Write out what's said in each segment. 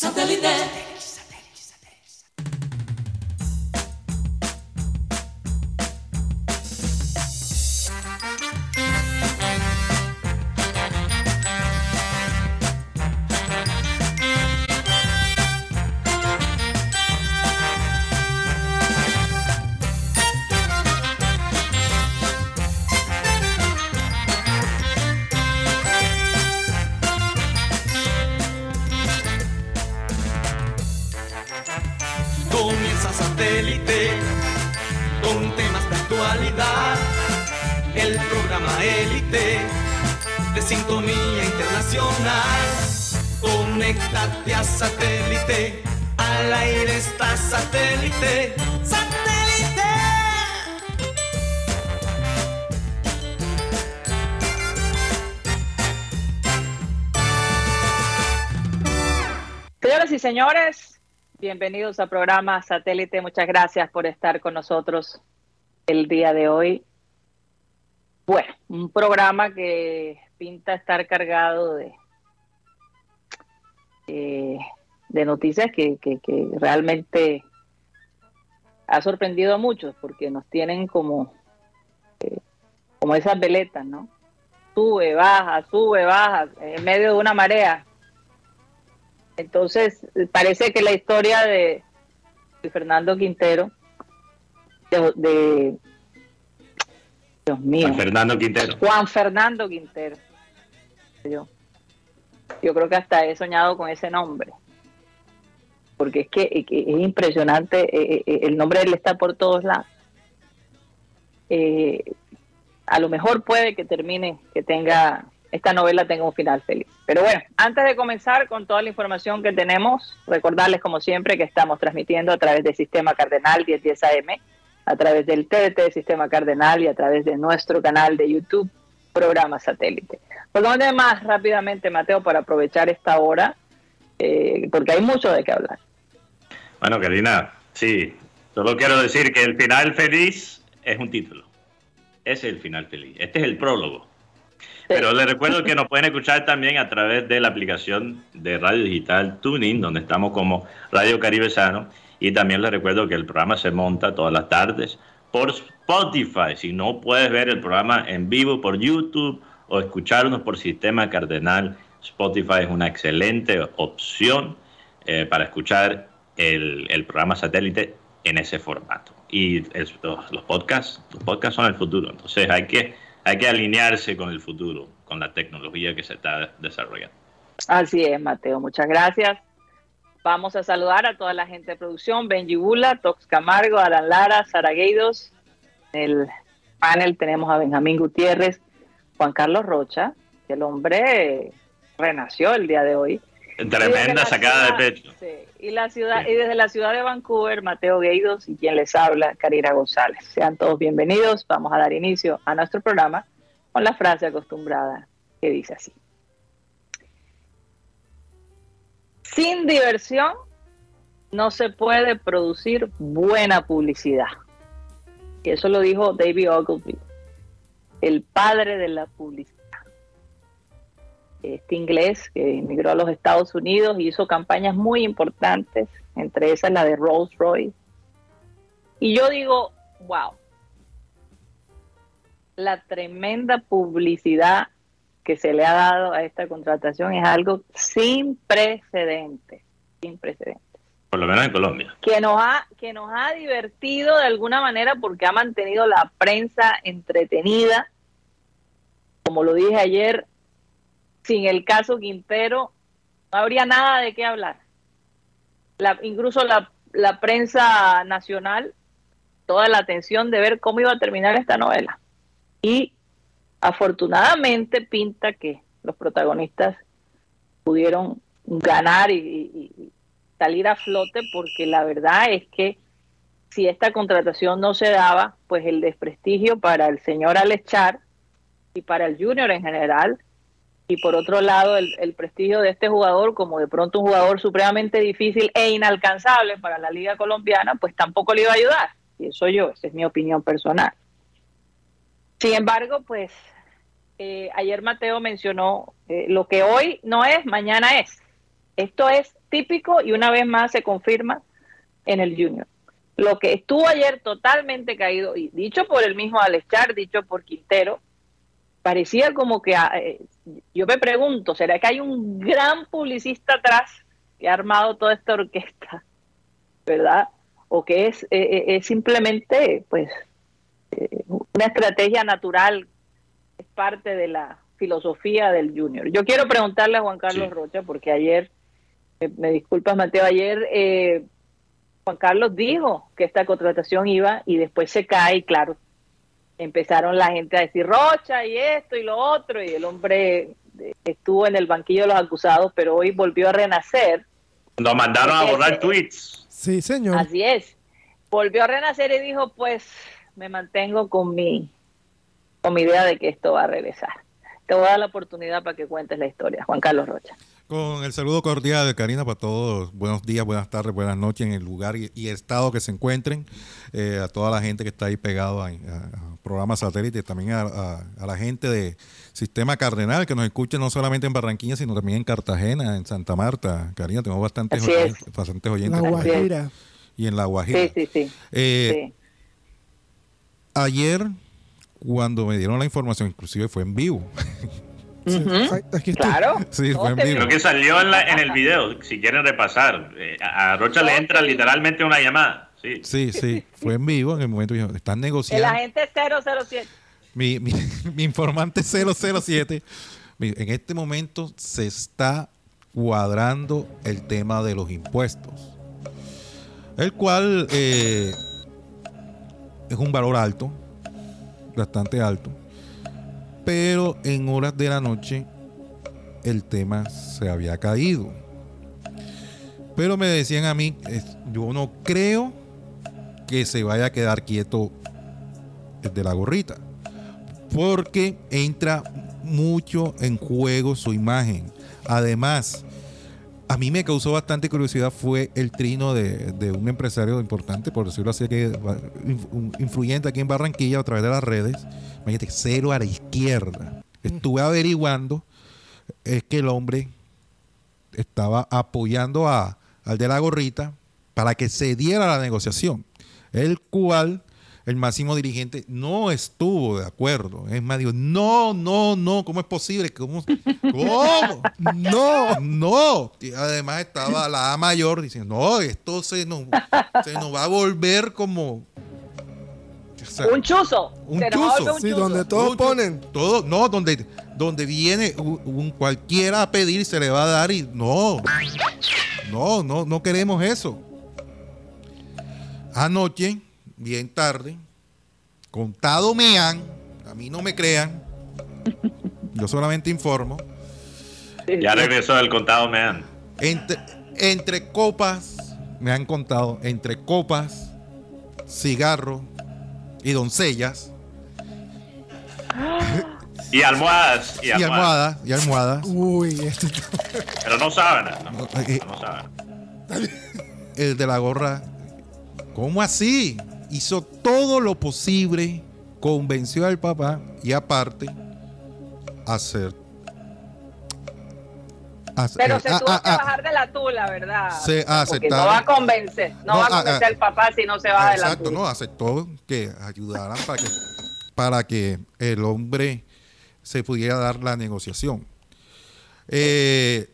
Satellite. Señores, bienvenidos al programa Satélite. Muchas gracias por estar con nosotros el día de hoy. Bueno, un programa que pinta estar cargado de, de noticias que, que- que realmente ha sorprendido a muchos porque nos tienen como, eh, como esas veletas, ¿no? Sube, baja, sube, baja, en medio de una marea. Entonces, parece que la historia de, de Fernando Quintero, de, de- Dios mío, Juan Fernando Quintero. Juan Fernando Quintero. Yo, yo creo que hasta he soñado con ese nombre. Porque es que, es impresionante, eh, eh, el nombre de él está por todos lados. Eh, a lo mejor puede que termine, que tenga, esta novela tenga un final feliz. Pero bueno, antes de comenzar con toda la información que tenemos, recordarles como siempre que estamos transmitiendo a través del Sistema Cardenal 1010 AM, a través del TDT Sistema Cardenal y a través de nuestro canal de YouTube, programa satélite. ¿Por dónde más rápidamente, Mateo, para aprovechar esta hora? Eh, porque hay mucho de qué hablar. Bueno, Karina, sí. Solo quiero decir que el final feliz es un título. Ese es el final feliz. Este es el prólogo. Pero les recuerdo que nos pueden escuchar también a través de la aplicación de radio digital Tuning, donde estamos como Radio Caribe Sano. Y también les recuerdo que el programa se monta todas las tardes por Spotify. Si no puedes ver el programa en vivo por YouTube o escucharnos por Sistema Cardenal, Spotify es una excelente opción eh, para escuchar el, programa satélite en ese formato. Y los, los podcasts, los podcasts son el futuro. Entonces hay que, hay que alinearse con el futuro, con la tecnología que se está desarrollando. Así es, Mateo, muchas gracias. Vamos a saludar a toda la gente de producción, Benji Bula, Tox Camargo, Alan Lara, Sara Gueidos. En el panel tenemos a Benjamín Gutiérrez, Juan Carlos Rocha, que el hombre renació el día de hoy. Tremenda sacada de pecho. sí, y, la ciudad, Sí. y desde la ciudad de Vancouver, Mateo Gueidos y quien les habla, Karina González. Sean todos bienvenidos. Vamos a dar inicio a nuestro programa con la frase acostumbrada que dice así. Sin diversión no se puede producir buena publicidad. Y eso lo dijo David Ogilvy, el padre de la publicidad. Este inglés que emigró a los Estados Unidos y hizo campañas muy importantes, entre esas la de Rolls Royce. Y yo digo, wow, la tremenda publicidad que se le ha dado a esta contratación es algo sin precedentes, sin precedentes Por lo menos en Colombia. que nos ha que nos ha divertido de alguna manera porque ha mantenido la prensa entretenida. Como lo dije ayer, sin el caso Quintero no habría nada de qué hablar. La- incluso la, la prensa nacional, toda la atención de ver cómo iba a terminar esta novela. Y afortunadamente pinta que los protagonistas pudieron ganar y, y- y salir a flote porque la verdad es que si esta contratación no se daba, pues el desprestigio para el señor Alechar y para el Junior en general, y por otro lado el, prestigio de este jugador como de pronto un jugador supremamente difícil e inalcanzable para la liga colombiana, pues tampoco le iba a ayudar. Y eso yo, esa es mi opinión personal. Sin embargo, pues eh, ayer Mateo mencionó eh, lo que hoy no es, mañana es. Esto es típico y una vez más se confirma en el Junior. Lo que estuvo ayer totalmente caído, y dicho por el mismo Alechar, dicho por Quintero, parecía como que, ah, eh, yo me pregunto, ¿será que hay un gran publicista atrás que ha armado toda esta orquesta? ¿Verdad? O que es, eh, eh, es simplemente, pues, una estrategia natural, es parte de la filosofía del Junior. Yo quiero preguntarle a Juan Carlos Rocha, porque ayer, me, disculpas Mateo, ayer Juan Carlos dijo que esta contratación iba y después se cae y claro, empezaron la gente a decir Rocha y esto y lo otro, y el hombre estuvo en el banquillo de los acusados, pero hoy volvió a renacer. Nos mandaron a borrar tweets. Sí, señor. Así es. Volvió a renacer y dijo, pues me mantengo con mi, con mi idea de que esto va a regresar. Te voy a dar la oportunidad para que cuentes la historia, Juan Carlos Rocha. Con el saludo cordial de Karina para todos. Buenos días, buenas tardes, buenas noches en el lugar y, estado que se encuentren. Eh, a toda la gente que está ahí pegado a, programas satélites, también a, la gente de Sistema Cardenal que nos escucha no solamente en Barranquilla, sino también en Cartagena, en Santa Marta. Karina, tenemos bastantes, oyentes, bastantes oyentes. La Guajira. Y en La Guajira. Sí, sí, sí. Eh, ayer, cuando me dieron la información, inclusive fue en vivo. Claro. Sí, fue en vivo. Creo que salió en, el video, si quieren repasar. Eh, a Rocha le entra literalmente una llamada. Sí. sí, sí, fue en vivo en el momento que están negociando. El agente 007. Mi, mi, mi informante 007. En este momento se está cuadrando el tema de los impuestos, el cual eh, es un valor alto, bastante alto pero en horas de la noche el tema se había caído. Pero me decían a mí, yo no creo que se vaya a quedar quieto el de la gorrita, porque entra mucho en juego su imagen. Además, a mí me causó bastante curiosidad fue el trino de, un empresario importante, por decirlo así, que influyente aquí en Barranquilla a través de las redes. Imagínate, cero a la izquierda. Estuve averiguando, es que el hombre estaba apoyando a, al de la gorrita para que se diera la negociación, el cual el máximo dirigente no estuvo de acuerdo. Es más, dijo, no, no, no, ¿cómo es posible? ¿Cómo? ¿Cómo? no, no. Y además estaba la A mayor diciendo, no, esto se nos, se nos va a volver como... un chuzo. Un chuzo. sí, donde todos ponen. Todo, no, donde, donde viene un, cualquiera a pedir se le va a dar y no. No, no, no queremos eso. Anoche bien tarde. Contado me han, a mí no me crean, yo solamente informo. Ya regresó el contado me han. Entre, entre copas, me han contado, entre copas, cigarro y doncellas. Y almohadas. Y almohadas. Y almohadas. Uy, este Pero no saben. No, eh, no saben. El de la gorra. ¿Cómo así? Hizo todo lo posible, convenció al papá y aparte hacer pero se tuvo que bajar de la tula, ¿verdad? Se no va a convencer, no, va a convencer al papá si no se baja de la tula. Exacto, no, aceptó que ayudaran para que, para que el hombre se pudiera dar la negociación. Eh,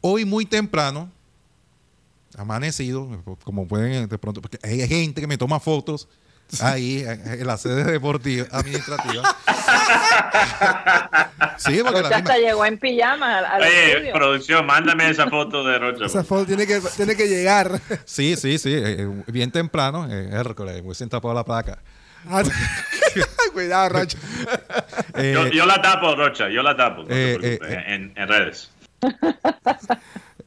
hoy muy temprano, amanecido, como pueden de pronto, porque hay gente que me toma fotos ahí en la sede deportiva administrativa. sí, porque la hasta llegó en pijama al, Oye, producción, mándame esa foto de Rocha. Esa foto tiene que, tiene que llegar. Sí, sí, sí, eh, eh, bien temprano, eh, Hércules, muy sentado por la placa. Ah, cuidado, Rocha. yo, la tapo, Rocha, yo la tapo en, en, redes.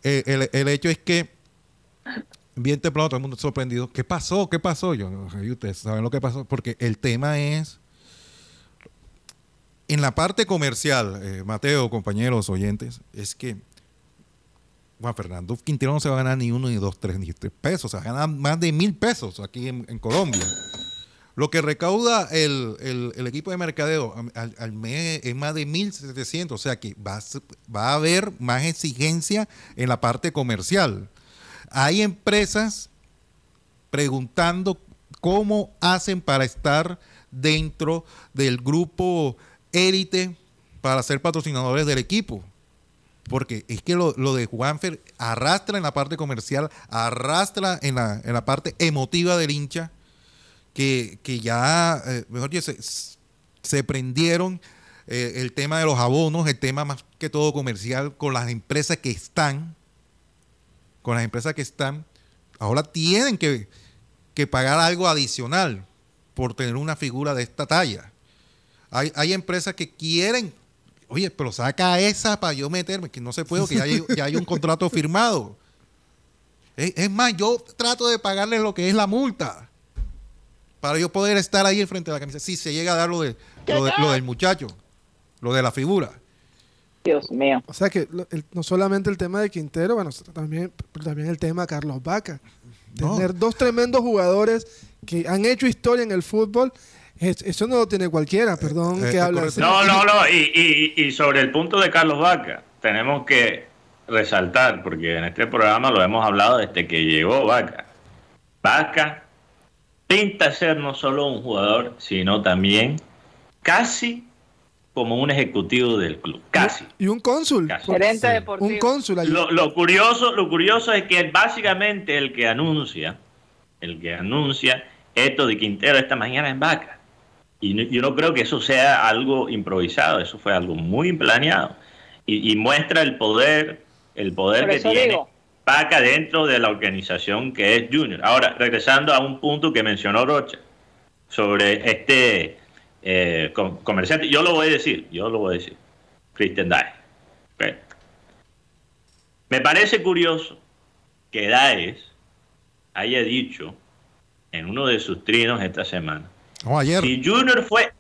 el, el hecho es que bien temprano todo el mundo sorprendido. ¿Qué pasó? ¿Qué pasó? Yo, y ustedes saben lo que pasó, porque el tema es, en la parte comercial, eh, Mateo, compañeros, oyentes, es que Juan Fernando Quintero no se va a ganar ni uno, ni dos, tres, ni tres pesos, se va a ganar más de mil pesos aquí en, Colombia. Lo que recauda el, el- equipo de mercadeo al, mes es más de 1.700, o sea que va, va a haber más exigencia en la parte comercial. Hay empresas preguntando cómo hacen para estar dentro del grupo élite para ser patrocinadores del equipo. Porque es que lo, de Juanfer arrastra en la parte comercial, arrastra en la, en la parte emotiva del hincha, que, que ya, eh, mejor dicho, se, se prendieron eh, el tema de los abonos, el tema más que todo comercial con las empresas que están, con las empresas que están, ahora tienen que, que pagar algo adicional por tener una figura de esta talla. Hay, hay empresas que quieren, oye, pero saca esa para yo meterme, que no se puede, que ya hay, ya hay un contrato firmado. Es, es más, yo trato de pagarle lo que es la multa para yo poder estar ahí frente a la camisa. Si se llega a dar lo, de, lo, de- lo del muchacho, lo de la figura. Dios mío. O sea que lo- el- no solamente el tema de Quintero, bueno, también, pero también el tema de Carlos Vaca. No. Tener dos tremendos jugadores que han hecho historia en el fútbol, es- eso no lo tiene cualquiera, perdón Eh, que eh, habla. No, no, no. Y, y- y sobre el punto de Carlos Vaca, tenemos que resaltar, porque en este programa lo hemos hablado desde que llegó Vaca. Vaca pinta ser no solo un jugador, sino también casi como un ejecutivo del club. Casi. Y un cónsul. Casi. Gerente deportivo. un cónsul. Lo, lo curioso, lo curioso es que básicamente el que anuncia, el que anuncia esto de Quintero esta mañana en Vaca. Y no- yo no creo que eso sea algo improvisado, eso fue algo muy planeado. Y, y muestra el poder, el poder que tiene digo. Vaca dentro de la organización que es Junior. Ahora, regresando a un punto que mencionó Rocha sobre este eh, com- comerciante, yo lo voy a decir, yo lo voy a decir, Christian. Ok. Me parece curioso que Daes haya dicho en uno de sus trinos esta semana, No, ayer. si Junior fue,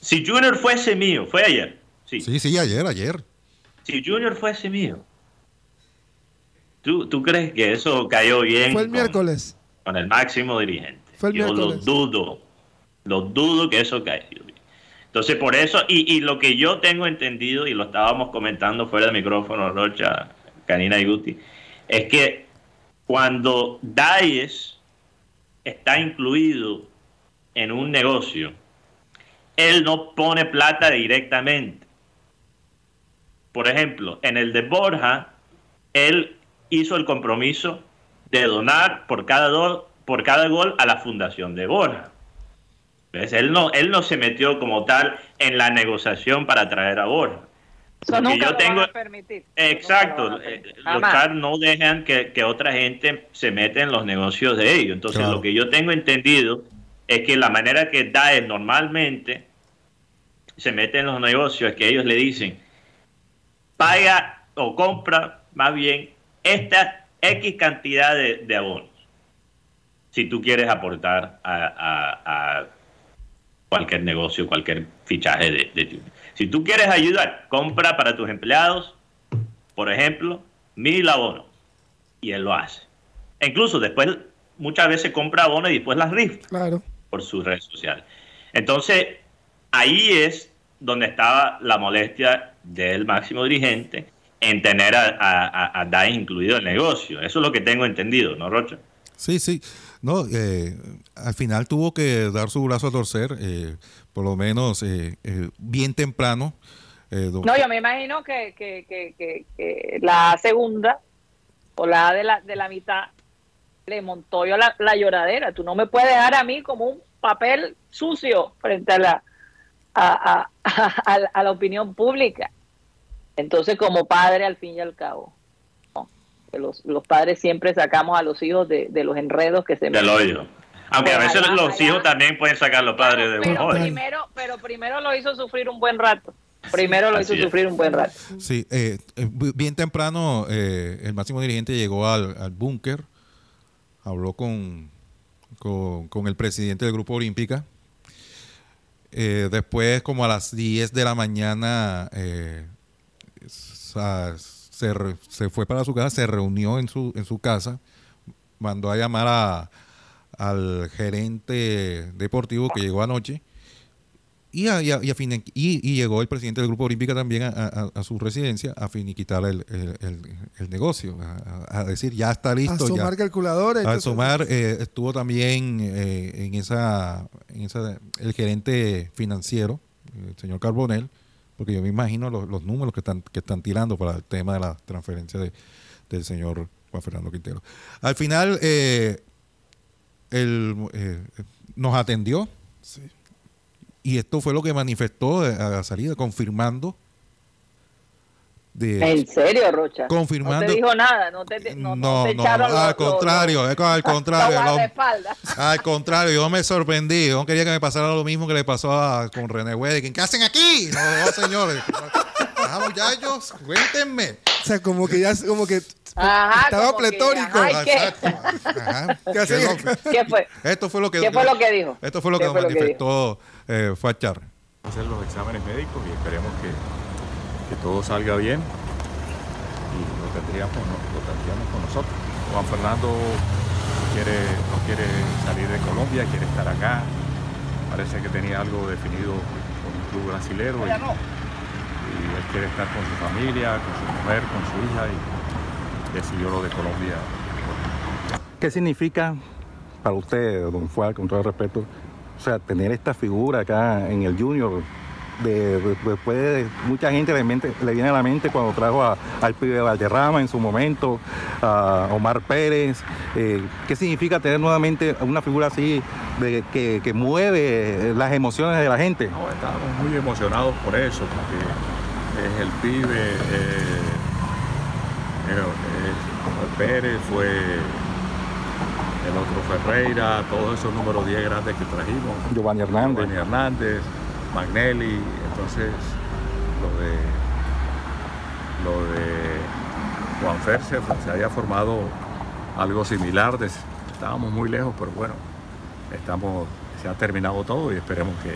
si Junior fuese mío, fue ayer, sí, Sí, sí, ayer, ayer. si Junior fuese mío, ¿tú, tú crees que eso cayó bien Fue el con- miércoles. con el máximo dirigente? Fue el Yo lo miércoles. dudo, lo dudo que eso caiga. Entonces, por eso, y, lo que yo tengo entendido, y lo estábamos comentando fuera del micrófono, Rocha, Karina y Guti, es que cuando Daes está incluido en un negocio, él no pone plata directamente. Por ejemplo, en el de Borja, él hizo el compromiso de donar por cada, do- por cada gol a la fundación de Borja. ¿Ves? Él, no, él no se metió como tal en la negociación para traer a Borja. Eso Porque nunca yo lo tengo- van a permitir. Exacto, Nunca lo van a eh, permitir. los. CAR no dejan que, que otra gente se meta en los negocios de ellos. Entonces, Claro. lo que yo tengo entendido es que la manera que DAE normalmente se mete en los negocios es que ellos le dicen, paga o compra más bien esta X cantidad de, de abonos. Si tú quieres aportar a, a- a cualquier negocio, cualquier fichaje de, de tu- Si tú quieres ayudar, compra para tus empleados, por ejemplo, mil abonos. Y él lo hace. E incluso después, muchas veces compra abonos y después las rifa Claro. por sus redes sociales. Entonces, ahí es donde estaba la molestia del máximo dirigente en tener a, a, a- a Dai incluido en el negocio. Eso es lo que tengo entendido, ¿no, Rocha? Sí, sí. No, eh, al final tuvo que dar su brazo a torcer, eh, por lo menos eh, bien temprano. No, yo me imagino que, que, que, que, que la segunda o la de la, de la mitad le montó yo la, la lloradera. Tú no me puedes dejar a mí como un papel sucio frente a la, a, a, a, a la opinión pública. Entonces, como padre, al fin y al cabo, los, los padres siempre sacamos a los hijos de, de los enredos que se Del hoyo. Aunque a veces los hijos también pueden sacar a los padres de un pero hoyo. primero, pero primero lo hizo sufrir un buen rato. Primero lo Así hizo es. sufrir un buen rato. Sí, eh, eh, bien temprano eh, el máximo dirigente llegó al, al búnker, habló con, con, con el presidente del Grupo Olímpica. Eh, después, como a las 10 de la mañana, eh, se, re- se fue para su casa, se reunió en su, en su casa, mandó a llamar a, al gerente deportivo que llegó anoche y, a- y a- y a fine- y- llegó el presidente del Grupo Olímpico también a, a- a su residencia a finiquitar el, el- el- el negocio, a, a- a decir ya está A listo. ya. sumar calculadora. y Al todo eso. sumar eh, estuvo también eh, en, esa, en esa el gerente financiero, el señor Carbonell, porque yo me imagino los, los números que están que están tirando para el tema de la transferencia de, del señor Juan Fernando Quintero. Al final eh, él, eh, nos atendió Sí. y esto fue lo que manifestó a la salida, confirmando de, ¿En serio, Rocha? Confirmando- No te dijo nada, no te, no, no te no, echaron no, los- al los- contrario, es que al los- contrario, los. Al contrario, yo me sorprendí. Yo no quería que me pasara lo mismo que le pasó a, con René Wedekin. ¿Qué hacen aquí? No, señores. Ah, muchachos, cuéntenme. O sea, como que ya, como que Ajá, estaba como que, pletórico. ajá, ¿y qué? Exacto. Ajá. ¿Qué fue? Esto fue lo que, ¿Qué fue lo que dijo? Esto fue lo ¿Qué que fue lo que manifestó eh, Fachar. hacer los exámenes médicos y esperemos que, que todo salga bien y lo tendríamos, no- tendríamos con nosotros. Juan Fernando quiere, no quiere salir de Colombia, quiere estar acá. Parece que tenía algo definido con un club brasilero y, y él quiere estar con su familia, con su mujer, con su hija y decidió lo de Colombia. ¿Qué significa para usted, don Fuad, con todo el respeto, o sea, tener esta figura acá en el Junior? De, de- después de mucha gente le, mente- le viene a la mente cuando trajo a- al pibe Valderrama en su momento, a Omar Pérez. eh, ¿Qué significa tener nuevamente una figura así de, que, que mueve las emociones de la gente? No, estábamos muy emocionados por eso, porque es el pibe, eh, eh, eh, Omar Pérez fue el otro Ferreira, todos esos números 10 grandes que trajimos, Giovanni Hernández. Giovanni Hernández, Magnelli, entonces lo de lo de Juan Fer se, se había formado algo similar, estábamos muy lejos, pero bueno, estamos, se ha terminado todo y esperemos que,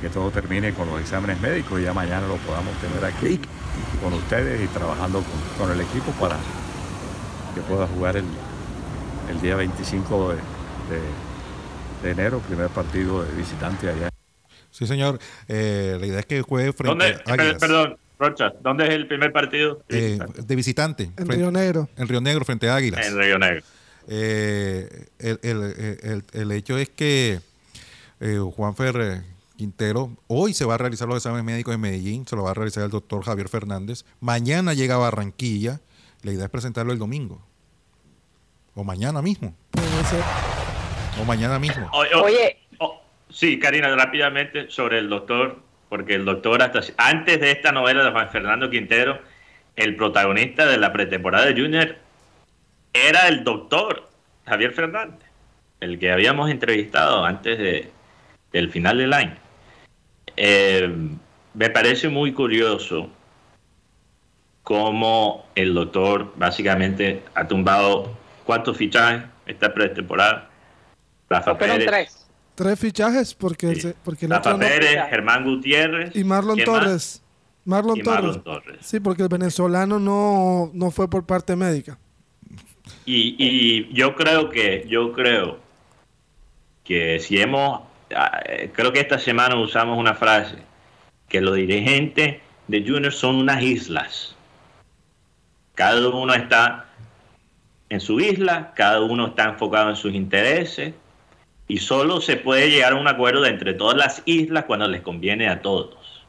que todo termine con los exámenes médicos y ya mañana lo podamos tener aquí con ustedes y trabajando con, con el equipo para que pueda jugar el, el día 25 de, de- de enero, primer partido de visitante allá. Sí, señor. Eh, la idea es que juegue frente ¿Dónde, a Águilas. per- perdón, Rocha, ¿dónde es el primer partido? Eh, de visitante. En frente- Río Negro. En Río Negro, frente a Águilas. En Río Negro. Eh, el, el- el- el hecho es que eh, Juan Fer Quintero hoy se va a realizar los exámenes médicos en Medellín, se lo va a realizar el doctor Javier Fernández. Mañana llega a Barranquilla. La idea es presentarlo el domingo. O mañana mismo. O mañana mismo. Oye. Sí, Karina, rápidamente sobre el doctor, porque el doctor, hasta antes de esta novela de Juan Fernando Quintero, el protagonista de la pretemporada de Junior era el doctor Javier Fernández, el que habíamos entrevistado antes de, del final del año. Eh, me parece muy curioso cómo el doctor básicamente ha tumbado cuántos fichajes esta pretemporada. Rafa Fueron Pérez, tres. Tres fichajes porque, Sí. se- porque el otro no- Germán Gutiérrez y Marlon. Torres. Marlon Y Torres. Marlon Torres. Sí, porque el venezolano no, no fue por parte médica. Y, y yo creo que, yo creo que si hemos, ah, eh, creo que esta semana usamos una frase, que los dirigentes de Junior son unas islas. Cada uno está en su isla, cada uno está enfocado en sus intereses y solo se puede llegar a un acuerdo entre todas las islas cuando les conviene a todos.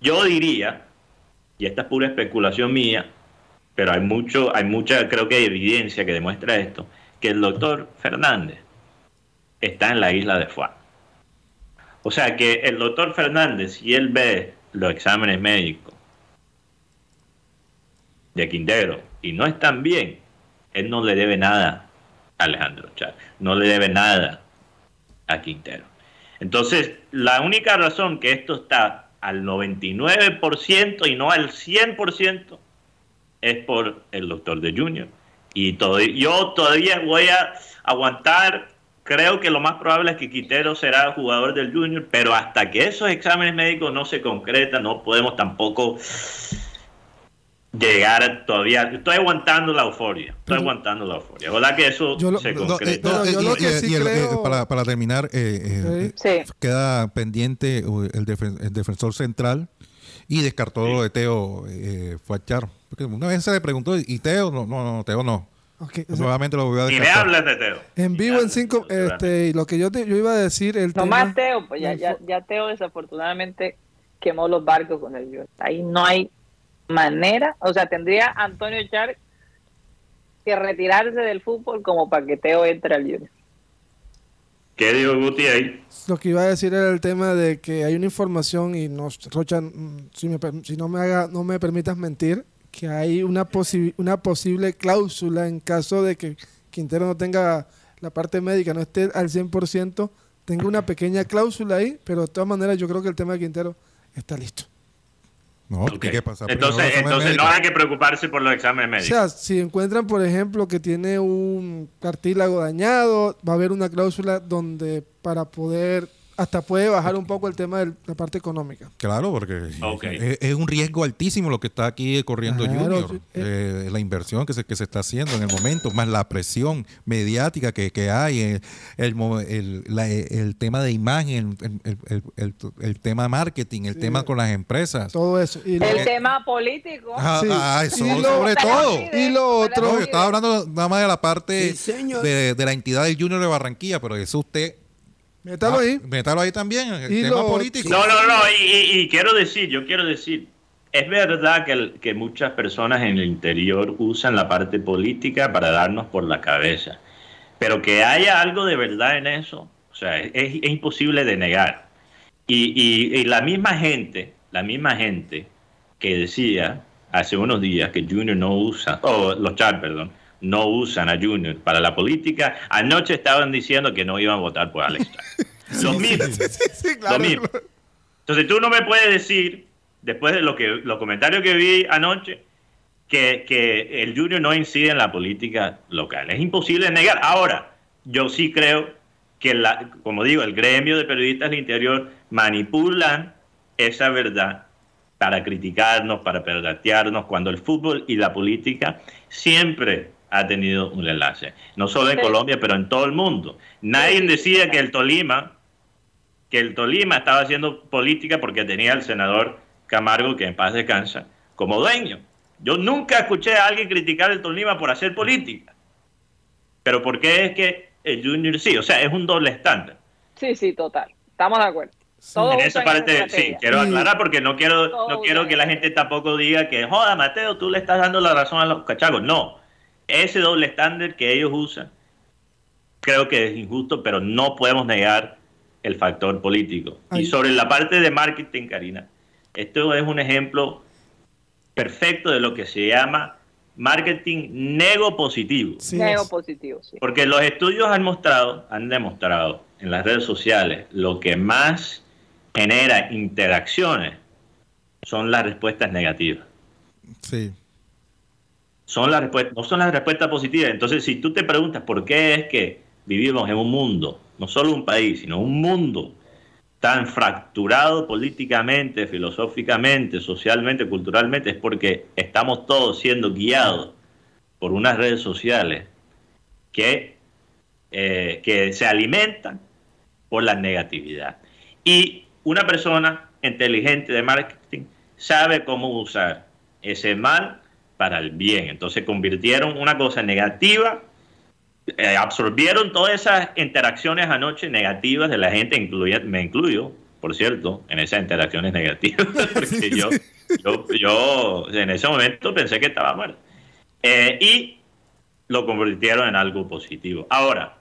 Yo diría, y esta es pura especulación mía, pero hay mucho, hay mucha, creo que hay evidencia que demuestra esto, que el doctor Fernández está en la isla de Fuá. O sea que el doctor Fernández, si él ve los exámenes médicos de Quintero y no están bien, él no le debe nada Alejandro Chávez, no le debe nada a Quintero. Entonces, la única razón que esto está al 99% y no al 100% es por el doctor de Junior. Y todo, yo todavía voy a aguantar, creo que lo más probable es que Quintero será jugador del Junior, pero hasta que esos exámenes médicos no se concretan, no podemos tampoco llegar todavía. Estoy aguantando la euforia. Estoy aguantando la euforia. ¿Verdad que eso Yo lo- se no, No, concreta? eh, no, Pero yo eh, lo que y- sí y el- eh, creo- para, para terminar, eh, eh, Sí. queda pendiente uh, el, defen- el defensor central y descartó lo de Teo eh, Fuachar. Porque una vez se le preguntó, ¿y Teo? No, no, no, Teo no. Ok, o sea, Nuevamente lo voy a Ni me descartar. hables de Teo. en vivo me en cinco, este, y lo que yo, te- yo iba a decir, el No tema... más Teo, pues ya, ya, ya Teo desafortunadamente quemó los barcos con el Junior. Ahí no hay manera, o sea, tendría Antonio Char que retirarse del fútbol como para que Teo entre al Junior. ¿Qué dijo Guti ahí? Lo que iba a decir era el tema de que hay una información y no, Rocha, mm, si, me per- si no me haga, no me permitas mentir, que hay una, posi- una posible cláusula en caso de que Quintero no tenga la parte médica, no esté al 100%, tenga una pequeña cláusula ahí, pero de todas maneras yo creo que el tema de Quintero está listo. No, Ok. tiene que pasar primero Entonces, entonces no hay que preocuparse por los exámenes O médicos. sea, si encuentran, por ejemplo, que tiene un cartílago dañado, va a haber una cláusula donde para poder, hasta puede bajar un poco el tema de la parte económica. Claro, porque es, es un riesgo altísimo lo que está aquí corriendo Claro, Junior. sí. Eh, la inversión que se, que se está haciendo en el momento, más la presión mediática que, que hay, eh, el, el, la- el tema de imagen, el, el- el- el- el tema marketing, el Sí. tema con las empresas. Todo eso. Y lo, El tema político. Ah, Sí. ah, eso, Y lo- sobre todo. y lo otro- No, yo estaba hablando nada más de la parte de, de la entidad del Junior de Barranquilla, pero eso usted... métalo ah, ahí. Métalo ahí también, el Y tema lo- político. No, no, no, y, y- y quiero decir, yo quiero decir, es verdad que, el- que muchas personas en el interior usan la parte política para darnos por la cabeza, pero que haya algo de verdad en eso, o sea, es, es imposible de negar. Y, y- y la misma gente, la misma gente que decía hace unos días que Junior no usa, o los Char, perdón, no usan a Junior para la política, anoche estaban diciendo que no iban a votar por Alex Lo mismo. Entonces tú no me puedes decir, después de lo que los comentarios que vi anoche, que, que el Junior no incide en la política local. Es imposible negar. Ahora, yo sí creo que, la, como digo, el gremio de periodistas del interior manipulan esa verdad para criticarnos, para perdatearnos, cuando el fútbol y la política siempre ha tenido un enlace. No solo en. Colombia, pero en todo el mundo. Nadie decía que el Tolima, que el Tolima estaba haciendo política porque tenía al senador Camargo, que en paz descansa, como dueño. Yo nunca escuché a alguien criticar el Tolima por hacer política. Pero ¿por qué es que el Junior sí? O sea, es un doble estándar. Sí, sí, total. Estamos de acuerdo. En esa parte, sí, quiero Y- aclarar porque no quiero, no quiero que la gente tampoco diga que, joda, Mateo, tú le estás dando la razón a los cachagos. No, ese doble estándar que ellos usan, creo que es injusto, pero no podemos negar el factor político. Ay. Y sobre la parte de marketing, Karina, esto es un ejemplo perfecto de lo que se llama marketing nego positivo. Sí Neo es. positivo, sí. Porque los estudios han mostrado, han demostrado en las redes sociales, lo que más genera interacciones son las respuestas negativas. Sí. Son no son las respuestas positivas. Entonces, si tú te preguntas por qué es que vivimos en un mundo, no solo un país, sino un mundo tan fracturado políticamente, filosóficamente, socialmente, culturalmente, es porque estamos todos siendo guiados por unas redes sociales que, eh, que se alimentan por la negatividad. Y una persona inteligente de marketing sabe cómo usar ese mal para el bien. Entonces convirtieron una cosa negativa, eh, absorbieron todas esas interacciones anoche negativas de la gente, incluya, me incluyo, por cierto, en esas interacciones negativas, porque yo, yo, yo en ese momento pensé que estaba muerto. Eh, y lo convirtieron en algo positivo. Ahora,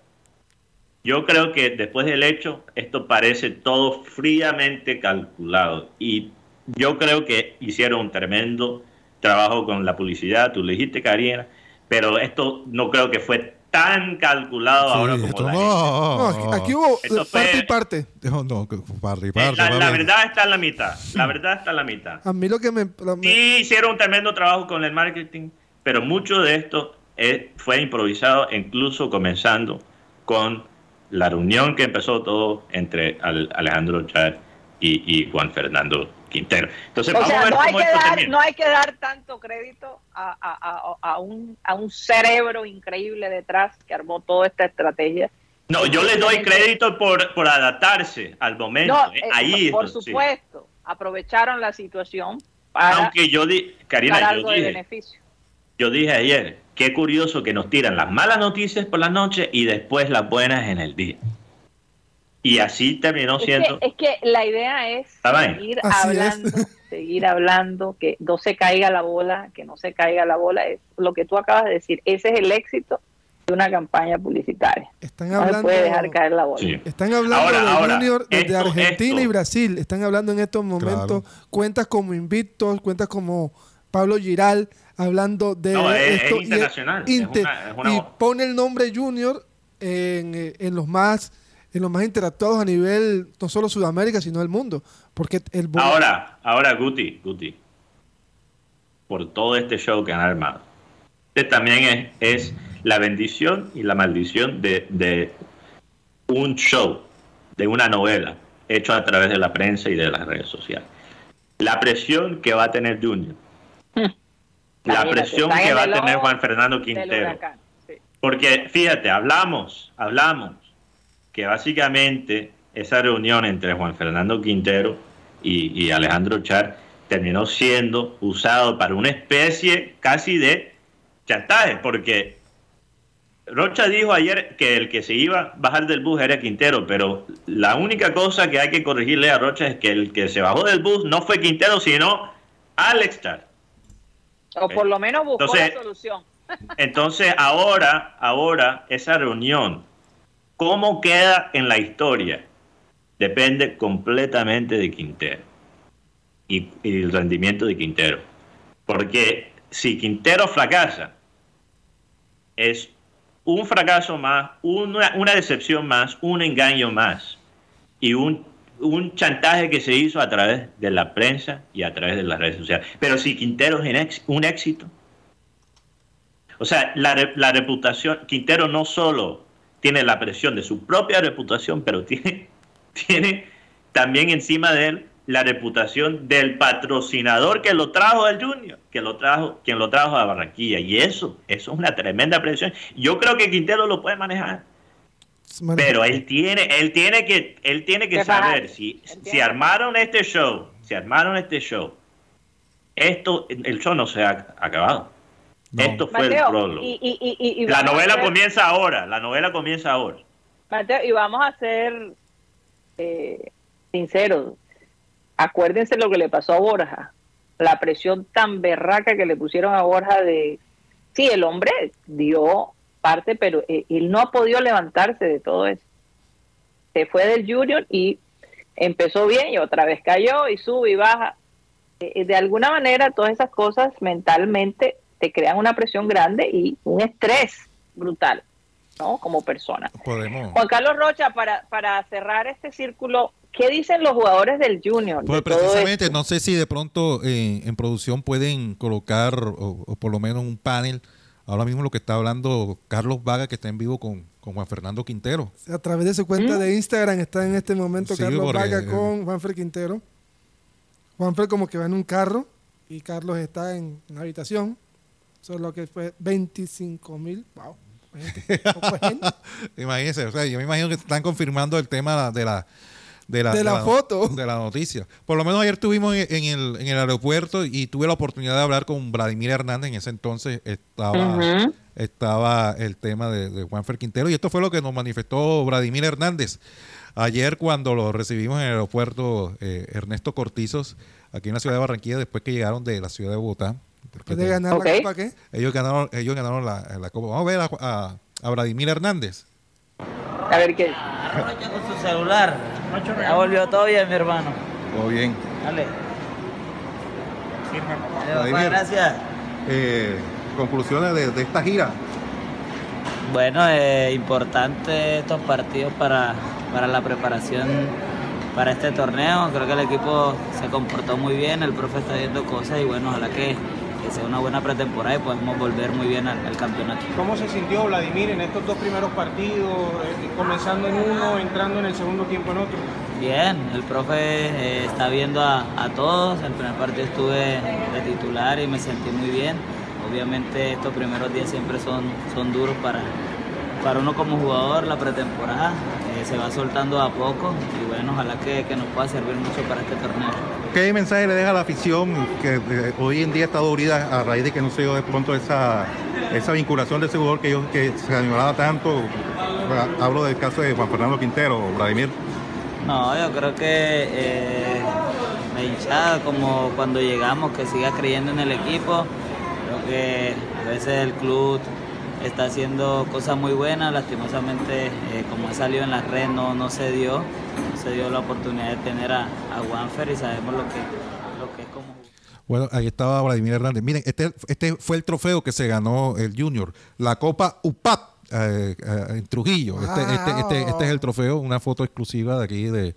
yo creo que después del hecho, esto parece todo fríamente calculado. Y yo creo que hicieron un tremendo trabajo con la publicidad, tú le dijiste, Karina, pero esto no creo que fue tan calculado ahora Sí, como esto la no. No, aquí, hubo Esto parte fue- y parte. No, no, parte y gente. parte, Eh, la, la verdad está en la mitad, la verdad está en la mitad. A mí lo que me... lo- me- Sí hicieron un tremendo trabajo con el marketing, pero mucho de esto eh, fue improvisado, incluso comenzando con la reunión que empezó todo entre Al- Alejandro Char y, y Juan Fernando Quintero. Entonces, O vamos a sea, ver no hay, cómo que esto dar, termina. no hay que dar tanto crédito a, a- a- a un, a un cerebro increíble detrás que armó toda esta estrategia. No, yo le doy crédito por, por adaptarse al momento. No, ¿eh? eh, Ahí, por supuesto, aprovecharon la situación para Aunque yo di, Karina, yo de dije, beneficio. yo dije ayer, qué curioso que nos tiran las malas noticias por la noche y después las buenas en el día. Y así terminó Es siendo. que, es que la idea es seguir Así hablando, es. seguir hablando, que no se caiga la bola, que no se caiga la bola. Es lo que tú acabas de decir. Ese es el éxito de una campaña publicitaria. Están No se hablando, puede dejar caer la bola. Sí. están hablando Ahora, de ahora, Junior desde esto- Argentina esto- y Brasil. Están hablando en estos momentos cuentas como Invictos, cuentas como Pablo Giral, hablando de No, es- es esto. y internacional, es inter- una- es una- y pone el nombre Junior en, eh, en los más en los más interactuados a nivel no solo Sudamérica, sino el mundo. Porque el Ahora, ahora, Guti, Guti, por todo este show que han armado, este también es, es la bendición y la maldición de, de un show, de una novela, hecho a través de la prensa y de las redes sociales. La presión que va a tener Junior, la Imagínate, presión que va a tener Juan Fernando del Quintero. Porque fíjate, hablamos, hablamos que básicamente esa reunión entre Juan Fernando Quintero y, y Alejandro Char terminó siendo usado para una especie casi de chantaje, porque Rocha dijo ayer que el que se iba a bajar del bus era Quintero, pero la única cosa que hay que corregirle a Rocha es que el que se bajó del bus no fue Quintero, sino Alex Char. O por lo menos buscó Entonces- la solución. Entonces, ahora, ahora, esa reunión, ¿cómo queda en la historia? Depende completamente de Quintero y, y el rendimiento de Quintero. Porque si Quintero fracasa, es un fracaso más, una, decepción más, un engaño más y un, un chantaje que se hizo a través de la prensa y a través de las redes sociales. Pero si Quintero es un éxito, o sea, la, la reputación, Quintero no solo tiene la presión de su propia reputación, pero tiene, tiene también encima de él la reputación del patrocinador que lo trajo al Junior, que lo trajo, quien lo trajo a Barranquilla. Y eso, eso es una tremenda presión. Yo creo que Quintero lo puede manejar. Pero él tiene, él tiene que, él tiene que saber si, si armaron este show, si armaron este show, esto, el show no se ha acabado. No. Esto fue el prólogo. y, y- y- y- y La novela hacer- comienza ahora, la novela comienza ahora. Mateo, y vamos a ser eh, sinceros. Acuérdense lo que le pasó a Borja. La presión tan berraca que le pusieron a Borja de... Sí, el hombre dio parte, pero eh, él no ha podido levantarse de todo eso. Se fue del Junior y empezó bien y otra vez cayó y sube y baja. Eh, de alguna manera todas esas cosas mentalmente te crean una presión grande y un estrés brutal, ¿no? Como persona. Podemos. Juan Carlos Rocha, para, para cerrar este círculo, ¿qué dicen los jugadores del Junior? Pues de precisamente, no sé si de pronto eh, en producción pueden colocar, o, o por lo menos un panel, ahora mismo lo que está hablando Carlos Vaga, que está en vivo con, con Juan Fernando Quintero. A través de su cuenta ¿Mm? de Instagram está en este momento Sí, Carlos porque- Vaga con Juanfer Quintero. Juanfer como que va en un carro y Carlos está en una habitación. Eso es lo que fue 25 mil. Wow. Gente, gente. Imagínense, o sea, yo me imagino que están confirmando el tema de la de la, De la foto. de la noticia. Por lo menos ayer estuvimos en, en el, en el aeropuerto y tuve la oportunidad de hablar con Vladimir Hernández. En ese entonces estaba, estaba el tema de, de Juanfer Quintero y esto fue lo que nos manifestó Vladimir Hernández. Ayer cuando lo recibimos en el aeropuerto eh, Ernesto Cortizos, aquí en la ciudad de Barranquilla, después que llegaron de la ciudad de Bogotá. Después de ganar la copa, ¿qué? Ellos ganaron, ellos ganaron la, la copa. Vamos a ver a, a- a Vladimir Hernández. A ver qué. Con su celular. Ya volvió todo bien, mi hermano. Todo bien. Dale. Vladimir. gracias. Eh, conclusiones de, de esta gira. Bueno, eh, importante estos partidos para, para la preparación para este torneo. Creo que el equipo se comportó muy bien, el profe está viendo cosas y bueno, ojalá que, que sea una buena pretemporada y podamos volver muy bien al, al campeonato. ¿Cómo se sintió Vladimir en estos dos primeros partidos, eh, comenzando en uno, entrando en el segundo tiempo en otro? Bien, el profe eh, está viendo a, a todos. El primer partido estuve de titular y me sentí muy bien. Obviamente estos primeros días siempre son, son duros para, para uno como jugador, la pretemporada. Se va soltando a poco y bueno, ojalá que, que nos pueda servir mucho para este torneo. ¿Qué mensaje le deja a la afición que eh, hoy en día está dolida a raíz de que no se dio de pronto esa, esa vinculación de ese jugador que, yo- que se añoraba tanto? Hablo del caso de Juan Fernando Quintero, Vladimir. No, yo creo que eh, la hinchada, como cuando llegamos, que siga creyendo en el equipo. Creo que a veces el club está haciendo cosas muy buenas, lastimosamente, eh, como ha salido en la red, no, no se dio, no se dio la oportunidad de tener a, a Juanfer y sabemos lo que, lo que es como. Bueno, ahí estaba Vladimir Hernández. Miren, este, este fue el trofeo que se ganó el Junior, la Copa UPAP eh, eh, en Trujillo. Este, este, este, este es el trofeo, una foto exclusiva de aquí de,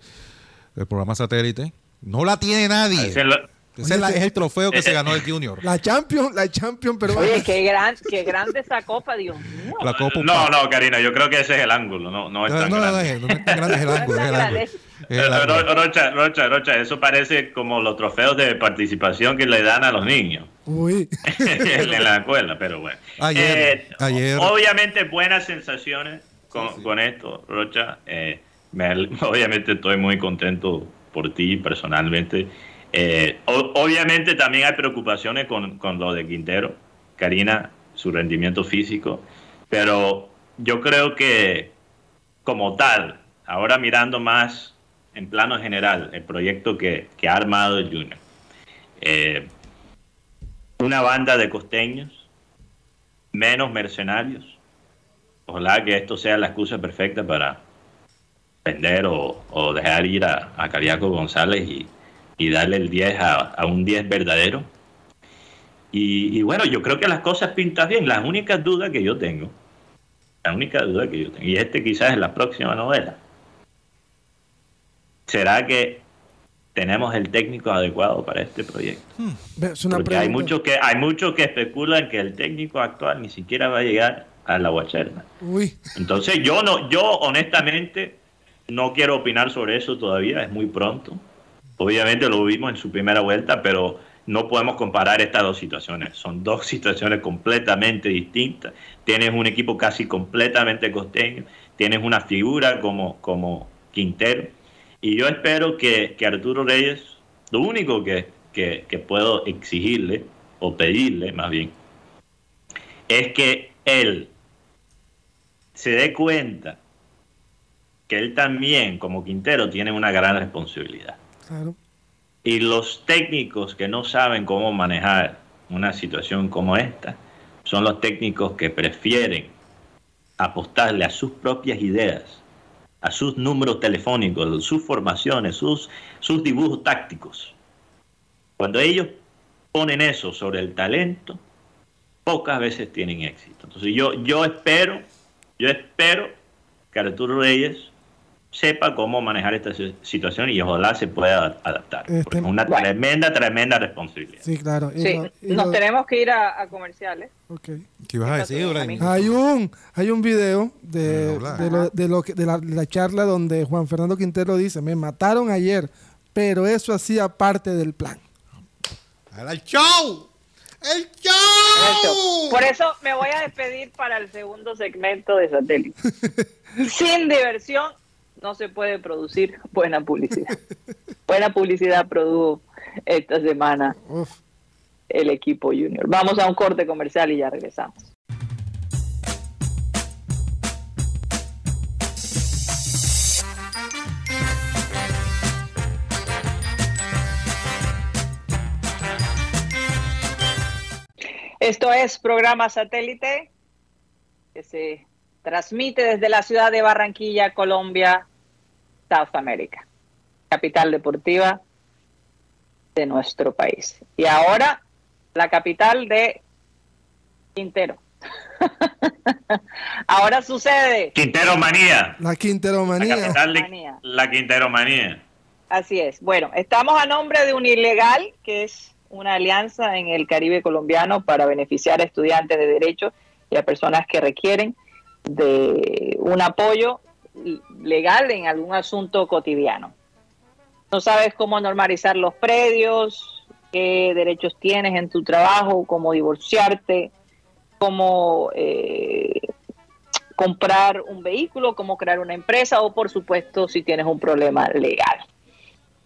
del programa satélite. No la tiene nadie. Ese es lo- Ese es, la- es el trofeo que se ganó el Junior. La Champion, la Champion peruana. Oye, qué, gran, qué grande esa copa, Dios mío. La Copa No, no, Karina, yo creo que ese es el ángulo, no, no es No, tan no, no, grande. es- no es tan grande, es el ángulo. Es el ángulo. Es el Eh, Rocha, Rocha, Rocha, eso parece como los trofeos de participación que le dan a los niños Uy. en la escuela, pero bueno. Ayer, Eh, ayer. Obviamente buenas sensaciones con, con esto, Rocha. Eh, me- obviamente estoy muy contento por ti personalmente. Eh, obviamente también hay preocupaciones con, con lo de Quintero, Karina, su rendimiento físico, pero yo creo que como tal, ahora mirando más en plano general el proyecto que, ha armado el Junior, eh, una banda de costeños, menos mercenarios, ojalá que esto sea la excusa perfecta para vender o, o dejar ir a, a Cariaco González y, y darle el 10 a, a un 10 verdadero. Y, y bueno, yo creo que las cosas pintan bien. La única duda que yo tengo, la única duda que yo tengo, y este quizás es la próxima novela, ¿será que tenemos el técnico adecuado para este proyecto? Es una Porque hay muchos que hay muchos que especulan que el técnico actual ni siquiera va a llegar a la Guacherna. Entonces yo no, yo honestamente no quiero opinar sobre eso todavía, es muy pronto. Obviamente lo vimos en su primera vuelta, pero no podemos comparar estas dos situaciones. Son dos situaciones completamente distintas. Tienes un equipo casi completamente costeño, tienes una figura como, como Quintero. Y yo espero que, que Arturo Reyes, lo único que, que, que puedo exigirle, o pedirle más bien, es que él se dé cuenta que él también, como Quintero, tiene una gran responsabilidad. Y los técnicos que no saben cómo manejar una situación como esta, son los técnicos que prefieren apostarle a sus propias ideas, a sus números telefónicos, sus formaciones, sus, sus dibujos tácticos. Cuando ellos ponen eso sobre el talento, pocas veces tienen éxito. Entonces yo, yo espero, yo espero que Arturo Reyes sepa cómo manejar esta si- situación y ojalá se pueda adaptar. Este- Porque es una Bueno. tremenda, tremenda responsabilidad. Sí, claro. Y Sí, lo- y nos lo- tenemos que ir a, a comerciales. ok. ¿Qué ibas a decir, Vladimir? Hay un, hay un video de, de, lo, de, lo que- de la, de la charla donde Juan Fernando Quintero dice, me mataron ayer, pero eso hacía parte del plan. ¡El show! ¡El Eso. show! Por eso me voy a despedir para el segundo segmento de satélite. Sin diversión no se puede producir buena publicidad. Buena publicidad produjo esta semana Uf. el equipo junior. Vamos a un corte comercial y ya regresamos. Esto es programa satélite que se transmite desde la ciudad de Barranquilla, Colombia, South America, capital deportiva de nuestro país. Y ahora la capital de Quintero. ahora sucede. Quintero Manía. La La capital de Manía. la Quintero Manía. Así es. Bueno, estamos a nombre de Unilegal, que es una alianza en el Caribe colombiano para beneficiar a estudiantes de derecho y a personas que requieren de un apoyo legal en algún asunto cotidiano. no sabes cómo normalizar los predios, qué derechos tienes en tu trabajo, cómo divorciarte, cómo eh, comprar un vehículo, cómo crear una empresa o por supuesto si tienes un problema legal.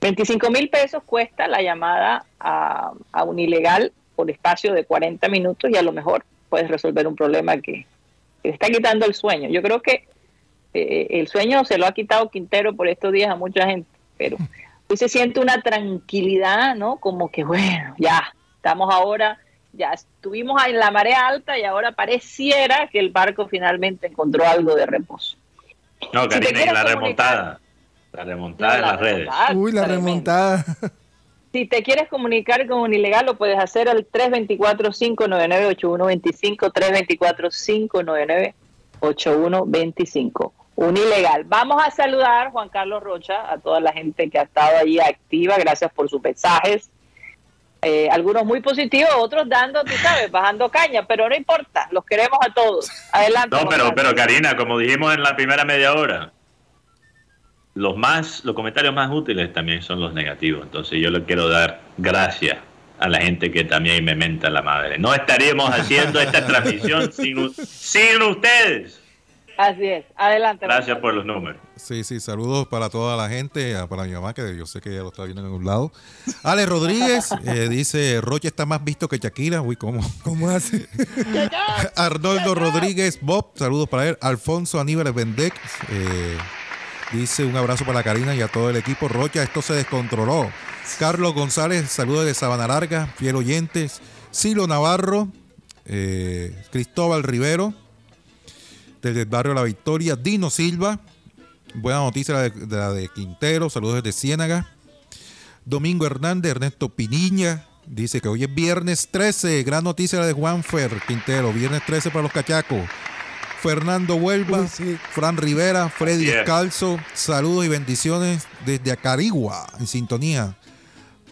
25 mil pesos cuesta la llamada a, a, un ilegal por espacio de 40 minutos y a lo mejor puedes resolver un problema que, que está quitando el sueño. Yo creo que eh, el sueño se lo ha quitado Quintero por estos días a mucha gente, pero hoy se siente una tranquilidad, ¿no? Como que, bueno, ya, estamos ahora, ya estuvimos en la marea alta y ahora pareciera que el barco finalmente encontró algo de reposo. No, Karina, y la remontada. La remontada en las redes. Uy, la remontada. Si te quieres comunicar con un ilegal, lo puedes hacer al 324-599-8125, 324-599-8125. Un ilegal. Vamos a saludar, Juan Carlos Rocha, a toda la gente que ha estado ahí activa. Gracias por sus mensajes. Eh, algunos muy positivos, otros dando, tú sabes, bajando caña, pero no importa, los queremos a todos. Adelante. No, pero, pero Karina, como dijimos en la primera media hora, los más los comentarios más útiles también son los negativos. Entonces yo le quiero dar gracias a la gente que también me menta la madre. No estaríamos haciendo esta transmisión sin, sin ustedes. Así es. Adelante gracias por los números. Sí sí saludos para toda la gente para mi mamá que yo sé que ella lo está viendo en algún lado. Ale Rodríguez eh, dice Roche está más visto que Shakira uy cómo cómo hace Arnoldo Rodríguez Bob saludos para él. Alfonso Aníbal Vendex eh, Dice un abrazo para Karina y a todo el equipo. Rocha, esto se descontroló. Carlos González, saludos de Sabana Larga, fiel oyentes. Silo Navarro, eh, Cristóbal Rivero, desde el barrio La Victoria. Dino Silva, buena noticia de, la de Quintero, saludos desde Ciénaga. Domingo Hernández, Ernesto Piniña, dice que hoy es viernes 13, gran noticia la de Juanfer Quintero, viernes 13 para los cachacos. Fernando Huelva, sí. Fran Rivera, Freddy yeah. Escalzo, saludos y bendiciones desde Acarigua, en sintonía.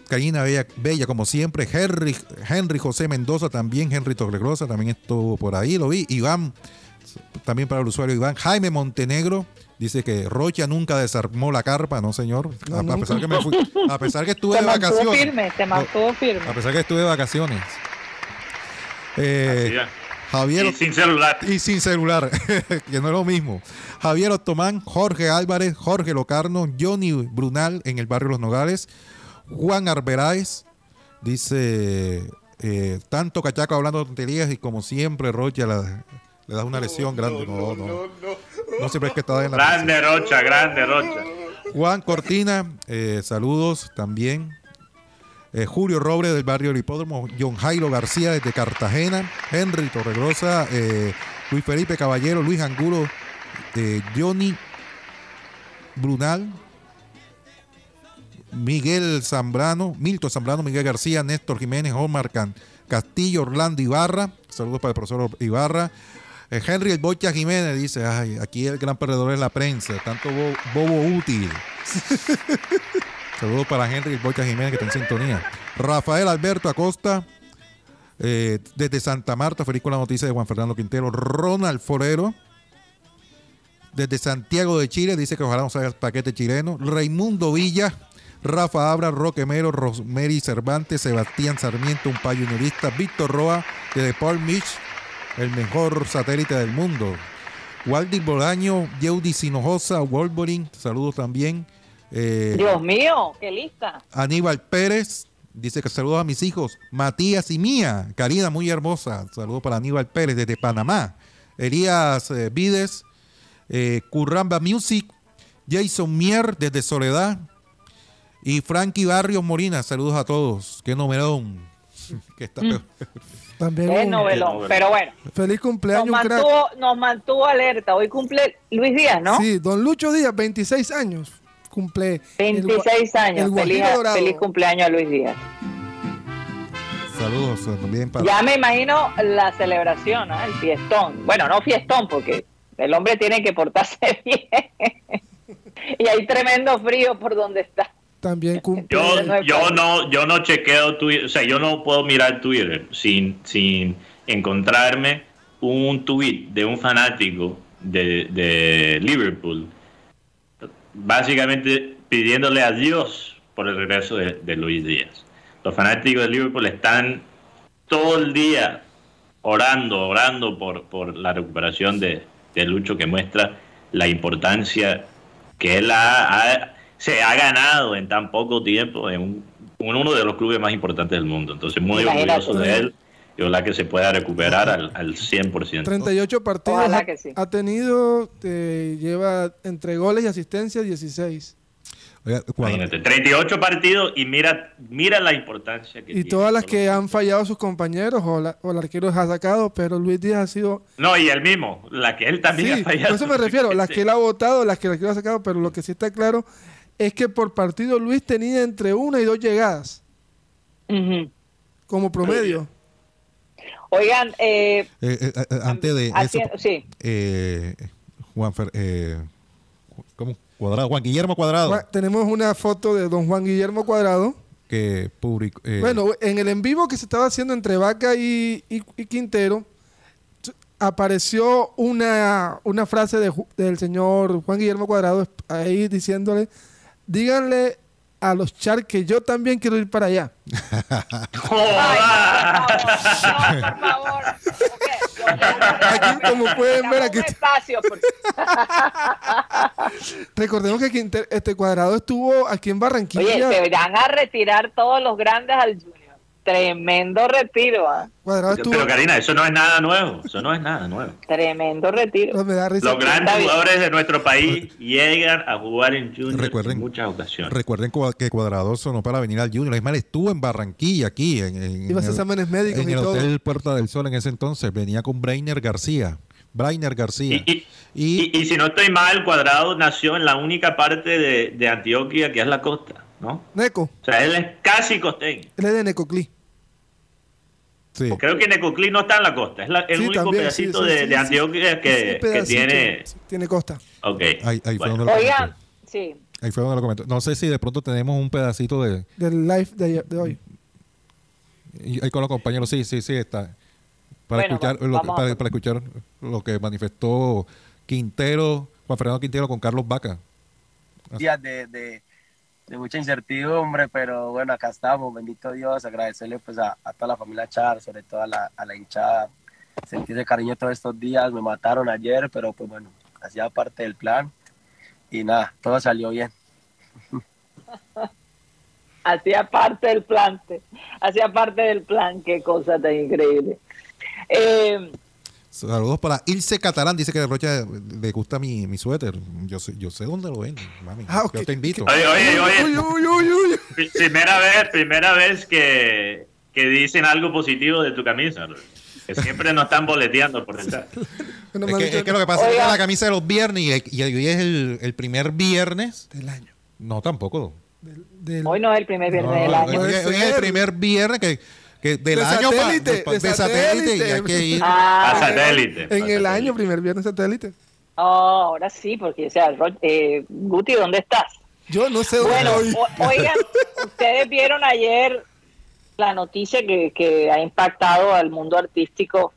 Karina Bella, Bella, como siempre, Henry, Henry José Mendoza también, Henry Torregrosa también estuvo por ahí, lo vi. Iván, también para el usuario Iván. Jaime Montenegro, dice que Rocha nunca desarmó la carpa, no señor. No, a, a, pesar que me fui, a pesar que estuve te de vacaciones. Firme, te mantuvo firme. A pesar que estuve de vacaciones. Eh, Javier, y sin celular. Y sin celular, que no es lo mismo. Javier Otomán, Jorge Álvarez, Jorge Locarno, Johnny Brunal en el barrio Los Nogales, Juan Arberáez, dice, eh, tanto cachaco hablando de tonterías y como siempre Rocha la, le da una lesión no, grande. No, no, no. No, no siempre es que está en la Grande presión. Rocha, grande Rocha. Juan Cortina, eh, saludos también. Eh, Julio Robles del barrio del Hipódromo, John Jairo García desde Cartagena, Henry Torregrosa, eh, Luis Felipe Caballero, Luis Angulo, eh, Johnny Brunal, Miguel Zambrano, Milton Zambrano, Miguel García, Néstor Jiménez, Omar Can, Castillo, Orlando Ibarra, saludos para el profesor Ibarra. Eh, Henry El Bocha Jiménez dice, ay, aquí el gran perdedor es la prensa, tanto bo bobo útil. Saludos para Henry Bocha Jiménez que está en sintonía. Rafael Alberto Acosta, eh, desde Santa Marta, feliz con la noticia de Juan Fernando Quintero. Ronald Forero, desde Santiago de Chile, dice que ojalá nos haga el paquete chileno. Raimundo Villa, Rafa Abra, Roque Mero, Rosemary Cervantes, Sebastián Sarmiento, un payunurista. Víctor Roa, desde Paul Mitch, el mejor satélite del mundo. Waldi Bolaño, Yeudi Sinojosa, Wolverine, saludos también. Eh, Dios mío, qué lista. Aníbal Pérez dice que saludos a mis hijos, Matías y Mía. Karina, muy hermosa. Saludos para Aníbal Pérez desde Panamá. Elías eh, Vides, eh, Curramba Music, Jason Mier desde Soledad. Y Frankie Barrios Morina, saludos a todos. Qué novelón. que está mm. También Qué novelón, pero bueno. Feliz cumpleaños, nos mantuvo, nos mantuvo alerta. Hoy cumple Luis Díaz, ¿no? Sí, don Lucho Díaz, 26 años cumple. 26 el, años. El feliz, feliz, cumpleaños a Luis Díaz. Saludos también para. Ya me imagino la celebración, el fiestón. Bueno, no fiestón, porque el hombre tiene que portarse bien. y hay tremendo frío por donde está. También cumple. Yo, yo no, yo no chequeo Twitter, o sea, yo no puedo mirar Twitter sin, sin encontrarme un tweet de un fanático de, de Liverpool básicamente pidiéndole a Dios por el regreso de, de Luis Díaz. Los fanáticos de Liverpool están todo el día orando, orando por, por la recuperación de, de Lucho, que muestra la importancia que él ha- ha- se ha ganado en tan poco tiempo en, un- en uno de los clubes más importantes del mundo. Entonces, muy orgulloso de él y ojalá que se pueda recuperar al, al 100%. 38 partidos Ojalá ha, que sí. ha tenido, eh, lleva entre goles y asistencias 16. Oiga, Imagínate, 38 partidos y mira, mira la importancia que Y tiene. todas las que han fallado sus compañeros o, la- o el arquero ha sacado, pero Luis Díaz ha sido... No, y el mismo, la que él también Sí, ha fallado. por eso me refiero, las que él ha votado, las que el arquero ha sacado, pero lo que sí está claro es que por partido Luis tenía entre una y dos llegadas como promedio. Oigan, eh, eh, eh, eh, antes de eso, sí, eh, Juan Fer- eh, ¿cómo? Cuadrado, Juan Guillermo Cuadrado, Tenemos una foto de don Juan Guillermo Cuadrado. que publicó. eh, Bueno, en el en vivo que se estaba haciendo entre Vaca y, y- y Quintero, apareció una, una frase de del señor Juan Guillermo Cuadrado ahí diciéndole, díganle a los Char que yo también quiero ir para allá. Ay, por favor, no, por favor. Ok, yo- Aquí, como pueden ver, aquí espacio, recordemos que este Cuadrado estuvo aquí en Barranquilla. Oye, se van a retirar todos los grandes al Junior. Tremendo retiro, ¿ah? Cuadrado estuvo... Pero Karina, eso no es nada nuevo. Eso no es nada nuevo. Tremendo retiro. No, me da risa. Los grandes bien. jugadores de nuestro país llegan a jugar en Junior Recuerden- en muchas ocasiones. Recuerden cua- que Cuadrado sonó para venir al Junior. Es más, estuvo en Barranquilla, aquí, en, en- Iba a hacer el- exámenes médicos en y el todo. Hotel Puerta del Sol en ese entonces. Venía con Brainer García. Brainer García. Y, y- Y- y- y si no estoy mal, Cuadrado nació en la única parte de, de Antioquia que es la costa, ¿no? Neco, O sea, él es casi costeño. él es de Necoclí. sí. Creo que Necoclí no está en la costa, es la- el Sí, único también, pedacito sí, sí, de, sí, de sí. Antioquia que, que tiene... tiene costa. Ok. Ahí, ahí fue donde lo Oigan, comentó. sí. Ahí fue donde lo comentó. No sé si de pronto tenemos un pedacito de... Del live de, hoy. y- Ahí con los compañeros, sí, sí, sí, está. Para, Bueno, escuchar, lo, para, para escuchar lo que manifestó Quintero, Juan Fernando Quintero con Carlos Vaca. días de, de, de mucha incertidumbre, pero bueno, acá estamos, bendito Dios, agradecerle pues a, toda la familia Char, sobre todo a la, hinchada, sentí ese cariño todos estos días, me mataron ayer, pero pues bueno, hacía parte del plan y nada, todo salió bien. Hacía parte del plan. Hacía parte del plan. Qué cosa tan increíble. Eh, Saludos para Ilse Catalán, dice que de Rocha le gusta mi, mi suéter. Yo sé, yo sé dónde lo venden, mami. Ah. Yo te invito. Oye, oye, oye. Uy, uy, uy, uy. Pri- Primera vez, primera vez que, que dicen algo positivo de tu camisa. Que siempre nos están boleteando por detrás. Bueno, Es que, dicho es que lo que pasa es que la camisa de los viernes y, y hoy es el, el primer viernes. Del año. No, tampoco. Del, del- hoy no es el primer viernes del año. hoy, es el primer viernes que, que del De año satélite, de, pa- de de satélite y hay satélite. que ir. Ah, A satélite. en el satélite. año, primer viernes satélite. oh, ahora sí, porque, o sea, eh, Guti, ¿dónde estás? Yo no sé dónde Bueno, voy. o- oigan, ustedes vieron ayer la noticia que, que ha impactado al mundo artístico,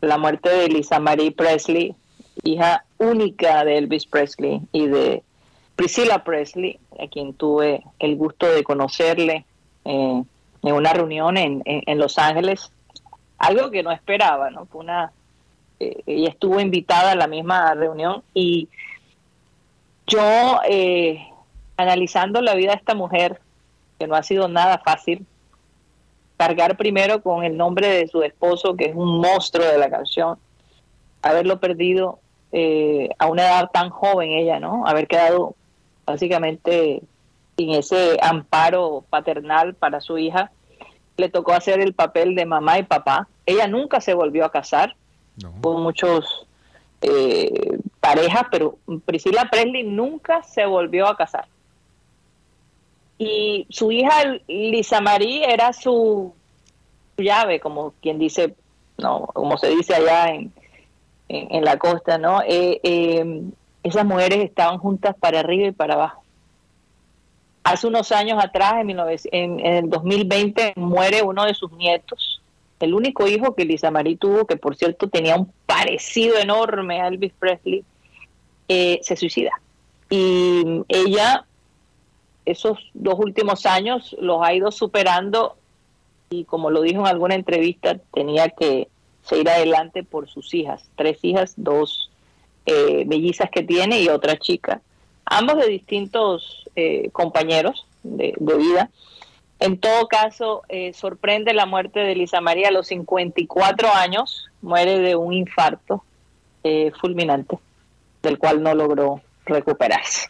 la muerte de Lisa Marie Presley, hija única de Elvis Presley y de Priscilla Presley, a quien tuve el gusto de conocerle eh, en una reunión en, en- Los Ángeles, algo que no esperaba, ¿no? Fue una, eh, ella estuvo invitada a la misma reunión y yo, eh, analizando la vida de esta mujer, que no ha sido nada fácil, cargar primero con el nombre de su esposo, que es un monstruo de la canción, haberlo perdido eh, a una edad tan joven ella, ¿no? Haber quedado básicamente sin ese amparo paternal para su hija. Le tocó hacer el papel de mamá y papá. Ella nunca se volvió a casar, No. hubo muchos eh, parejas, pero Priscilla Presley nunca se volvió a casar. Y su hija Lisa Marie era su, su llave, como quien dice, no, como se dice allá en, en, en la costa, ¿no? Eh, eh, esas mujeres estaban juntas para arriba y para abajo. Hace unos años atrás, en, 19 en, en el 2020, muere uno de sus nietos, el único hijo que Lisa Marie tuvo, que por cierto tenía un parecido enorme a Elvis Presley, eh, se suicida. Y ella esos dos últimos años los ha ido superando y como lo dijo en alguna entrevista, tenía que seguir adelante por sus hijas, tres hijas, dos eh, que tiene y otra chica, ambos de distintos eh, compañeros de, vida. En todo caso, eh, sorprende la muerte de Lisa María a los 54 años, muere de un infarto fulminante, del cual no logró recuperarse.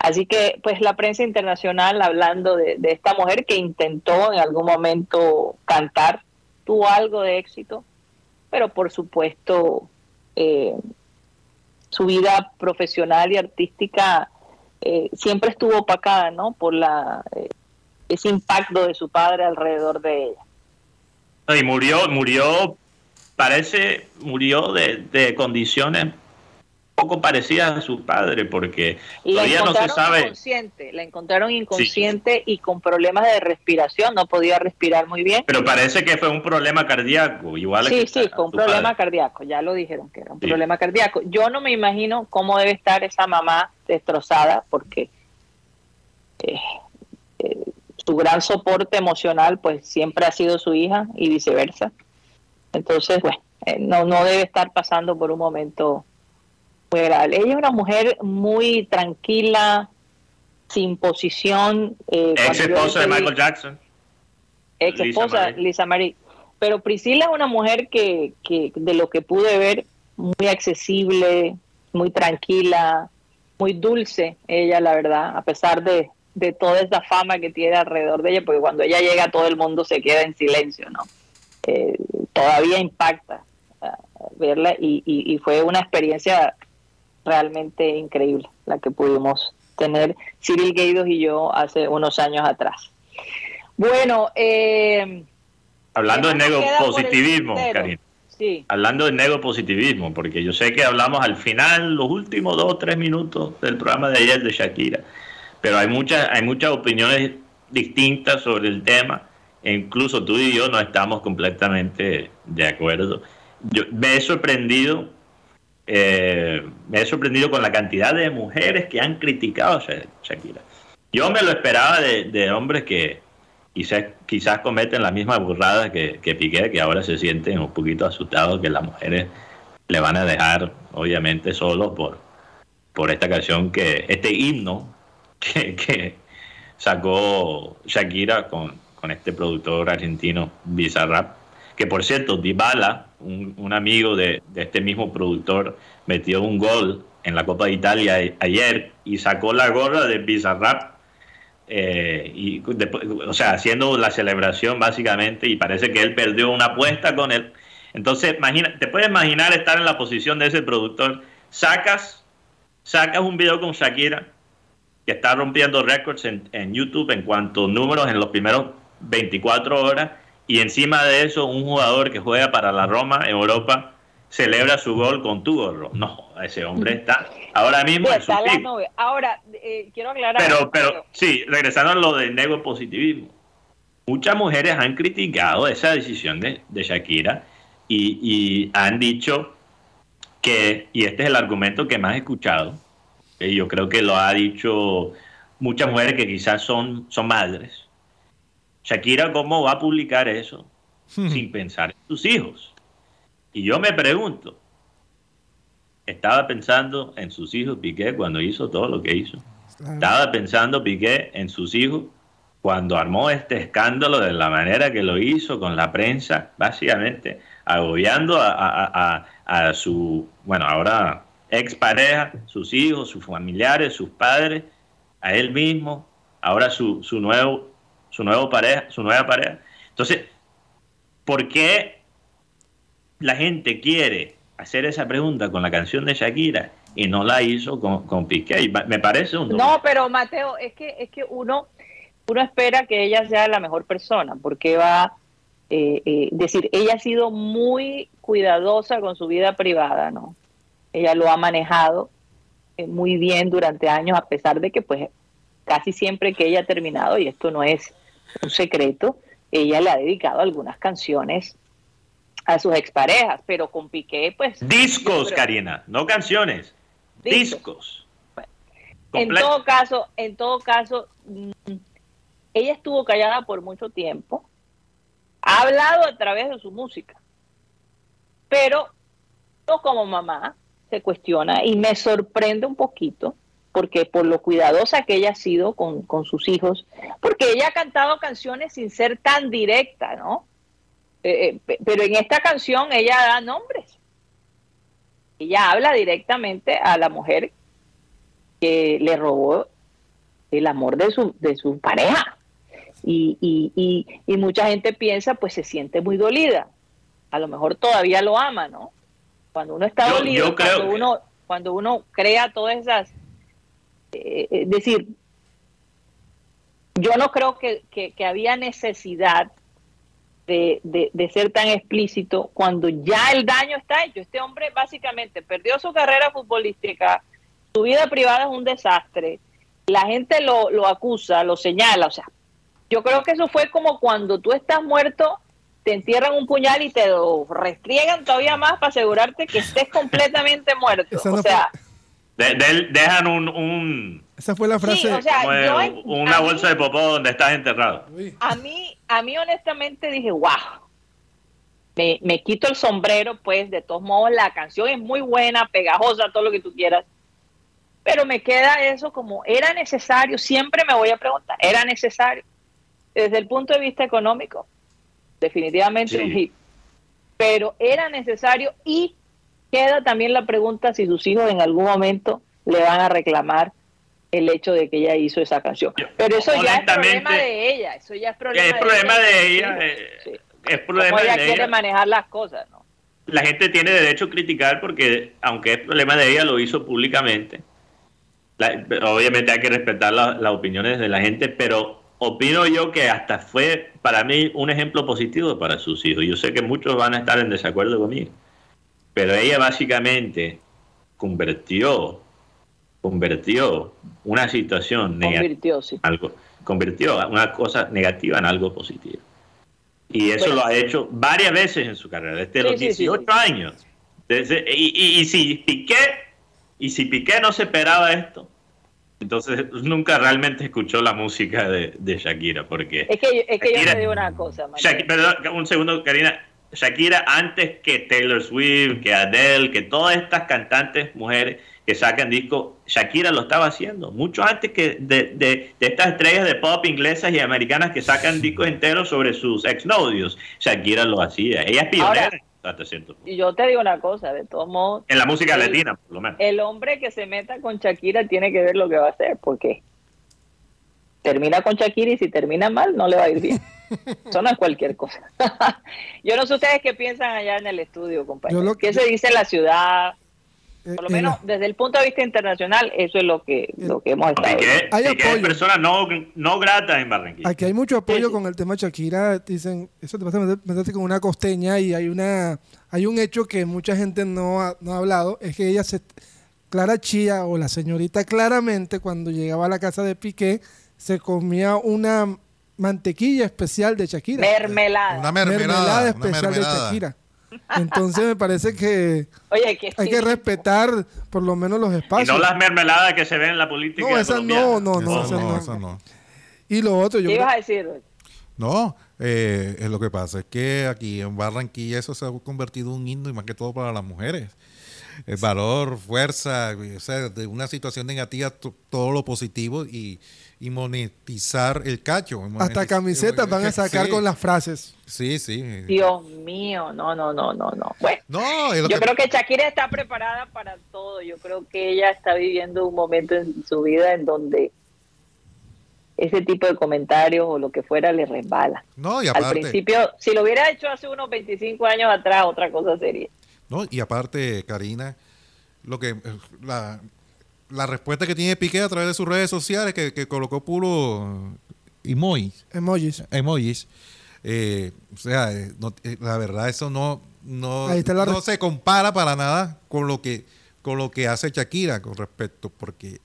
Así que, pues la prensa internacional hablando de, esta mujer que intentó en algún momento cantar, tuvo algo de éxito, pero por supuesto eh, su vida profesional y artística eh, siempre estuvo opacada, ¿no? Por la eh, ese impacto de su padre alrededor de ella. Y murió, murió, parece, murió de, de condiciones poco parecida a su padre, porque todavía no se sabe. Inconsciente, la encontraron inconsciente y con problemas de respiración, no podía respirar muy bien. Pero parece que fue un problema cardíaco, igual. Sí, sí, fue un problema cardíaco, ya lo dijeron que era un problema cardíaco. Yo no me imagino cómo debe estar esa mamá destrozada, porque eh, eh, su gran soporte emocional, pues siempre ha sido su hija y viceversa. Entonces, bueno, eh, no, no debe estar pasando por un momento ella es una mujer muy tranquila, sin posición. Eh, ex esposa de Michael Jackson. Ex esposa Lisa Marie. Pero Priscila es una mujer que, que, de lo que pude ver, muy accesible, muy tranquila, muy dulce, ella, la verdad, a pesar de, de toda esa fama que tiene alrededor de ella, porque cuando ella llega todo el mundo se queda en silencio, ¿no? Eh, todavía impacta uh, verla y, y, y, fue una experiencia realmente increíble la que pudimos tener Cyril Gaidos y yo hace unos años atrás. Bueno, eh, hablando de negopositivismo, Karina. Sí. Hablando de negopositivismo, porque yo sé que hablamos al final, los últimos dos o tres minutos del programa de ayer de Shakira, pero hay muchas, hay muchas opiniones distintas sobre el tema, e incluso tú y yo no estamos completamente de acuerdo. Yo me he sorprendido eh, me he sorprendido con la cantidad de mujeres que han criticado a Shakira. Yo me lo esperaba de, hombres que quizás, quizás cometen la misma burrada que, que Piqué, que ahora se sienten un poquito asustados que las mujeres le van a dejar, obviamente, solo por, por esta canción, que este himno que, sacó Shakira con, con este productor argentino Bizarrap, que por cierto, Dybala, un, amigo de, este mismo productor metió un gol en la Copa de Italia ayer y sacó la gorra de Bizarrap, eh, y o sea, haciendo la celebración básicamente, y parece que él perdió una apuesta con él. Entonces, imagina, te puedes imaginar estar en la posición de ese productor, sacas, sacas un video con Shakira, que está rompiendo récords en, en YouTube en cuanto a números en los primeros 24 horas, y encima de eso un jugador que juega para la Roma en Europa celebra su gol con tu gorro. No, ese hombre está ahora mismo en su Ahora, eh, quiero aclarar. Pero, pero, sí, regresando a lo del positivismo. Muchas mujeres han criticado esa decisión de, Shakira y, y, han dicho que, y este es el argumento que más he escuchado, yo creo que lo ha dicho muchas mujeres que quizás son, son madres, Shakira, ¿cómo va a publicar eso hmm. sin pensar en sus hijos? Y yo me pregunto, estaba pensando en sus hijos Piqué cuando hizo todo lo que hizo. Estaba pensando Piqué en sus hijos cuando armó este escándalo de la manera que lo hizo con la prensa, básicamente agobiando a, a su, bueno, ahora expareja, sus hijos, sus familiares, sus padres, a él mismo, ahora su, su nuevo su, nuevo pareja, su nueva pareja. Entonces, ¿por qué la gente quiere hacer esa pregunta con la canción de Shakira y no la hizo con, con Piqué? Me parece un... No, pero Mateo, es que, es que uno, uno espera que ella sea la mejor persona, porque va... Eh, eh, decir, ella ha sido muy cuidadosa con su vida privada, ¿no? Ella lo ha manejado eh, muy bien durante años, a pesar de que, pues, casi siempre que ella ha terminado, y esto no es un secreto, ella le ha dedicado algunas canciones a sus exparejas, pero con Piqué, pues... Discos, Karina, no canciones, discos. en todo caso, en todo caso, mm, ella estuvo callada por mucho tiempo. Ha hablado a través de su música. Pero yo como mamá se cuestiona y me sorprende un poquito porque por lo cuidadosa que ella ha sido con, con sus hijos, porque ella ha cantado canciones sin ser tan directa, ¿no? Eh, eh, pe- pero en esta canción ella da nombres. Ella habla directamente a la mujer que le robó el amor de su, de su pareja. Y, y, y, y mucha gente piensa, pues se siente muy dolida. A lo mejor todavía lo ama, ¿no? Cuando uno está Yo- dolido, yo cuando uno, cuando uno crea todas esas, eh, es decir, yo no creo que, que- que había necesidad de, de- de ser tan explícito cuando ya el daño está hecho. Este hombre básicamente perdió su carrera futbolística, su vida privada es un desastre, la gente lo, lo acusa, lo señala, o sea, yo creo que eso fue como cuando tú estás muerto, te entierran un puñal y te lo restriegan todavía más para asegurarte que estés completamente muerto. No o sea, De- de- dejan un, un- Esa fue la sí, frase. o sea, yo en- una a mí- bolsa de popó donde estás enterrado. A mí, a mí honestamente dije, wow, me, me quito el sombrero, pues de todos modos la canción es muy buena, pegajosa, todo lo que tú quieras, pero me queda eso como, era necesario, siempre me voy a preguntar, era necesario, desde el punto de vista económico, definitivamente Sí. un hit, pero era necesario y queda también la pregunta si sus hijos en algún momento le van a reclamar el hecho de que ella hizo esa canción. Pero eso ya es problema de ella, eso ya es problema, es problema de ella, eh, sí. es problema ella de quiere ella. manejar las cosas, ¿no? La gente tiene derecho a criticar porque, aunque es problema de ella, lo hizo públicamente. La- obviamente hay que respetar la- las opiniones de la gente, pero opino yo que hasta fue para mí un ejemplo positivo para sus hijos. Yo sé que muchos van a estar en desacuerdo conmigo, pero ella básicamente convirtió, convirtió una situación negativa Convirtió, sí. algo, convirtió una cosa negativa en algo positivo. Y eso Bueno. lo ha hecho varias veces en su carrera, desde Sí, los sí, sí, 18 sí. años. Desde- y, y- y si Piqué, y si Piqué no se esperaba esto, entonces nunca realmente escuchó la música de, de Shakira, porque Es que, es que yo Shakira- te digo una cosa, Manuel. Shaki- perdón, un segundo, Karina. Shakira, antes que Taylor Swift, que Adele, que todas estas cantantes mujeres que sacan discos, Shakira lo estaba haciendo. Mucho antes que de, de- de estas estrellas de pop inglesas y americanas que sacan discos enteros sobre sus exnovios. Shakira lo hacía. Ella es pionera Ahora- hasta cierto punto. Y yo te digo una cosa, de todos modos, En la música el- latina, por lo menos. el hombre que se meta con Shakira tiene que ver lo que va a hacer, porque termina con Shakira y si termina mal no le va a ir bien. Eso no es cualquier cosa. yo no sé ustedes qué piensan allá en el estudio, compañeros. Yo ¿Qué se dice en la ciudad? eh, Por lo en menos la- desde el punto de vista internacional, eso es lo que, lo que hemos estado Hay Piqué es apoyo. persona no, no grata en Barranquilla. Aquí hay mucho apoyo sí. con el tema Shakira. Dicen, eso te pasa meter- meterte con una costeña y hay una hay un hecho que mucha gente no ha, no ha hablado, es que ella se Clara Chía o la señorita claramente cuando llegaba a la casa de Piqué se comía una mantequilla especial de Shakira. Mermelada. Una mermelada. especial mermelada. de Shakira. Entonces me parece que Oye, que hay que respetar por lo menos los Y espacios. no las mermeladas que se ven en la política. No, esas no, no, no, esas no, no. eso no. Y lo otro, yo ¿Qué creo- ibas a decir? No, eh, es lo que pasa es que aquí en Barranquilla eso se ha convertido en un himno y más que todo para las mujeres. El valor, fuerza, o sea, de una situación negativa, to- todo lo positivo y, y monetizar el cacho. hasta camisetas van a sacar Sí, con las frases. Sí, sí. Dios mío, no, no, no, no, no. Bueno, No, es lo yo que- creo que Shakira está preparada para todo. Yo creo que ella está viviendo un momento en su vida en donde ese tipo de comentarios o lo que fuera le resbala. No, y Al aparte, principio, si lo hubiera hecho hace unos 25 años atrás, otra cosa sería. no, y aparte, Karina, lo que la, la respuesta que tiene Piqué a través de sus redes sociales, que, que colocó puro emojis, Emojis. emojis. eh, o sea, eh, no- eh, la verdad eso no no, no se compara para nada con lo que con lo que hace Shakira con respecto, porque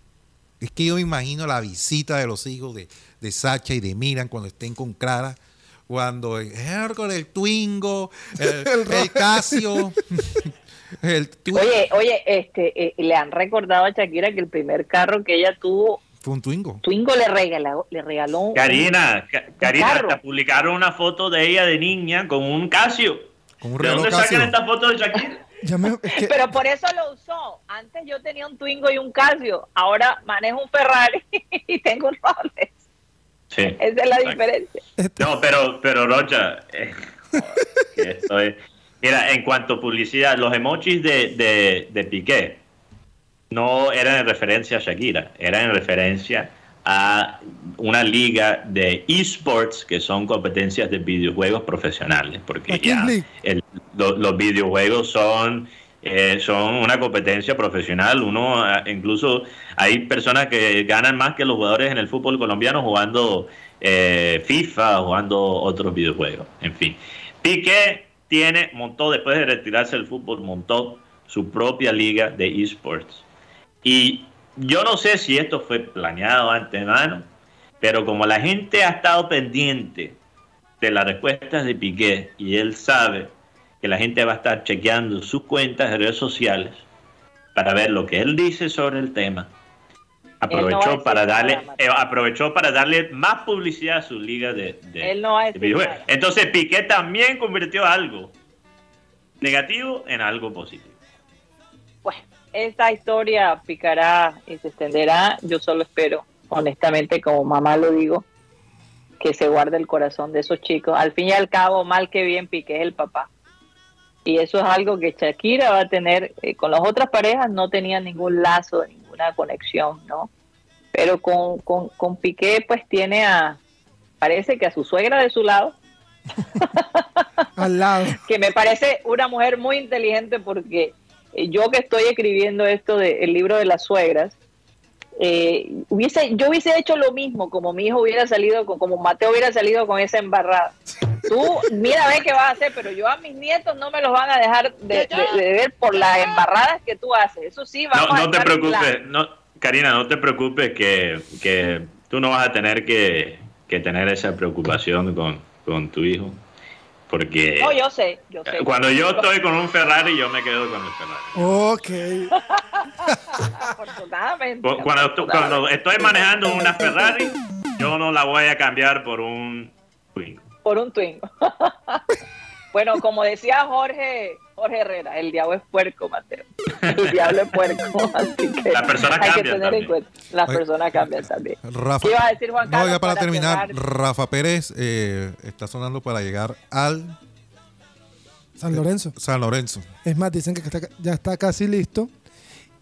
es que yo me imagino la visita de los hijos de, de Sacha y de Miran cuando estén con Clara, cuando con el Twingo, el, el Casio, El Oye, oye, este, eh, le han recordado a Shakira que el primer carro que ella tuvo, fue un Twingo. Twingo le regaló, le regaló un- Karina, Ca- Karina, carro. hasta publicaron una foto de ella de niña con un Casio. Con un ¿De dónde sacan Casio. esta foto de Shakira? Ya me- es que- Pero por eso lo usó. Antes yo tenía un Twingo y un Casio. Ahora manejo un Ferrari y tengo un Rolex. Sí. Esa es la Exacto. diferencia. No, pero, pero Rocha, eh, que esto es- mira, en cuanto a publicidad, los emojis de, de, de Piqué no eran en referencia a Shakira, eran en referencia a una liga de esports que son competencias de videojuegos profesionales, porque ya el- lo- los videojuegos son eh, son una competencia profesional. Uno, ah, incluso hay personas que ganan más que los jugadores en el fútbol colombiano jugando eh, FIFA, jugando otros videojuegos. En fin, Piqué tiene, montó, después de retirarse del fútbol, montó su propia liga de esports. Y yo no sé si esto fue planeado antemano, pero como la gente ha estado pendiente de las respuestas de Piqué y él sabe que la gente va a estar chequeando sus cuentas de redes sociales para ver lo que él dice sobre el tema. Aprovechó no para darle eh, aprovechó para darle más publicidad a su liga de, de- Él no de videojuegos. Entonces Piqué también convirtió algo negativo en algo positivo. Bueno, esta historia picará y se extenderá. Yo solo espero, honestamente, como mamá lo digo, que se guarde el corazón de esos chicos. Al fin y al cabo, mal que bien, Piqué es el papá. Y eso es algo que Shakira va a tener. eh, con las otras parejas no tenía ningún lazo, ninguna conexión, ¿no? Pero con, con, con Piqué, pues tiene a, parece que a su suegra de su lado, al lado. que me parece una mujer muy inteligente porque eh, yo que estoy escribiendo esto del libro de las suegras, eh, hubiese, yo hubiese hecho lo mismo como mi hijo hubiera salido, con, como Mateo hubiera salido con esa embarrada. Tú, mira, ve qué vas a hacer, pero yo a mis nietos no me los van a dejar de, de- de ver por las embarradas que tú haces. Eso sí, vamos No, a no te preocupes, no, Karina, no te preocupes que, que tú no vas a tener que, que tener esa preocupación con, con tu hijo. Porque No, yo sé, yo sé. cuando yo estoy con un Ferrari, yo me quedo con el Ferrari. Ok. Afortunadamente. Cu- Cuando, cuando estoy manejando una Ferrari, yo no la voy a cambiar por un Twingo. por un Twingo. bueno, como decía Jorge, Jorge Herrera, el diablo es puerco, Mateo. El diablo es puerco, así que Las personas hay que cambian tener en también. cuenta. Las personas cambian también. Rafa, ¿Qué iba a decir Juan no, Carlos? ya para, para terminar, cerrar? Rafa Pérez eh, está sonando para llegar al San Lorenzo. San Lorenzo. Es más, dicen que está- ya está casi listo.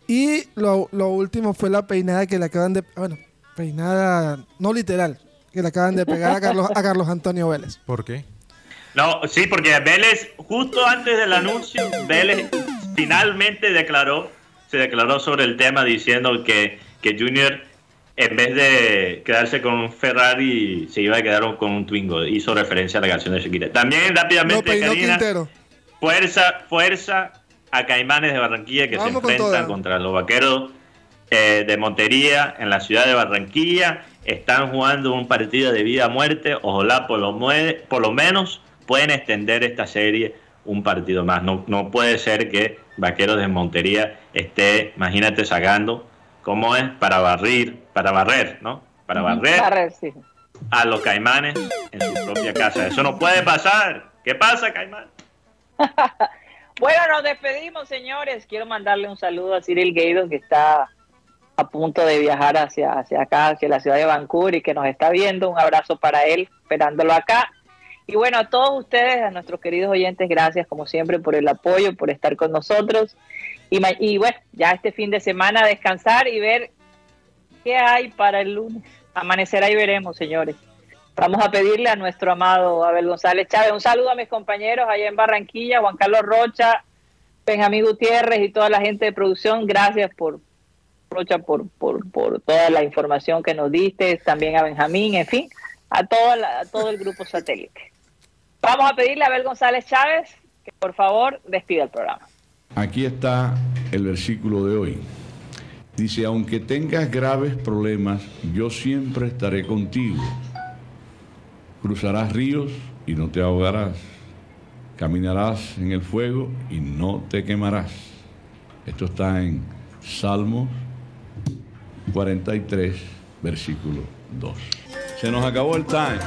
Y lo, lo último fue la peinada que le acaban de. Bueno, peinada no literal, que le acaban de pegar a Carlos, a Carlos Antonio Vélez. ¿Por qué? No, sí, porque Vélez, justo antes del anuncio, Vélez finalmente declaró, se declaró sobre el tema diciendo que, que Junior, en vez de quedarse con un Ferrari, se iba a quedar con un Twingo. Hizo referencia a la canción de Shakira. También rápidamente, peinó Karina, fuerza, fuerza a Caimanes de Barranquilla que Vamos se enfrentan contra los vaqueros eh, de Montería en la ciudad de Barranquilla. Están jugando un partido de vida a muerte. Ojalá por lo, por lo menos pueden extender esta serie un partido más. No, no puede ser que Vaqueros de Montería esté, imagínate, sacando, ¿cómo es? Para barrir, para barrer, ¿no? Para barrer Barrer, sí. a los caimanes en su propia casa. Eso no puede pasar. ¿Qué pasa, caimán? Bueno, nos despedimos, señores. Quiero mandarle un saludo a Cyril Gueido, que está a punto de viajar hacia, hacia acá, hacia la ciudad de Vancouver y que nos está viendo. Un abrazo para él, esperándolo acá. Y bueno, a todos ustedes, a nuestros queridos oyentes, gracias como siempre por el apoyo, por estar con nosotros. Y, y bueno, ya este fin de semana descansar y ver qué hay para el lunes. Amanecerá y veremos, señores. Vamos a pedirle a nuestro amado Abel González Chávez un saludo a mis compañeros allá en Barranquilla, Juan Carlos Rocha, Benjamín Gutiérrez y toda la gente de producción. Gracias por Rocha por, por, por toda la información que nos diste, también a Benjamín, en fin, a, toda la- a todo el grupo satélite. Vamos a pedirle a Abel González Chávez que por favor despida el programa. Aquí está el versículo de hoy. Dice, aunque tengas graves problemas, yo siempre estaré contigo. Cruzarás ríos y no te ahogarás. caminarás en el fuego y no te quemarás. Esto está en Salmos 43, versículo 2. Se nos acabó el time.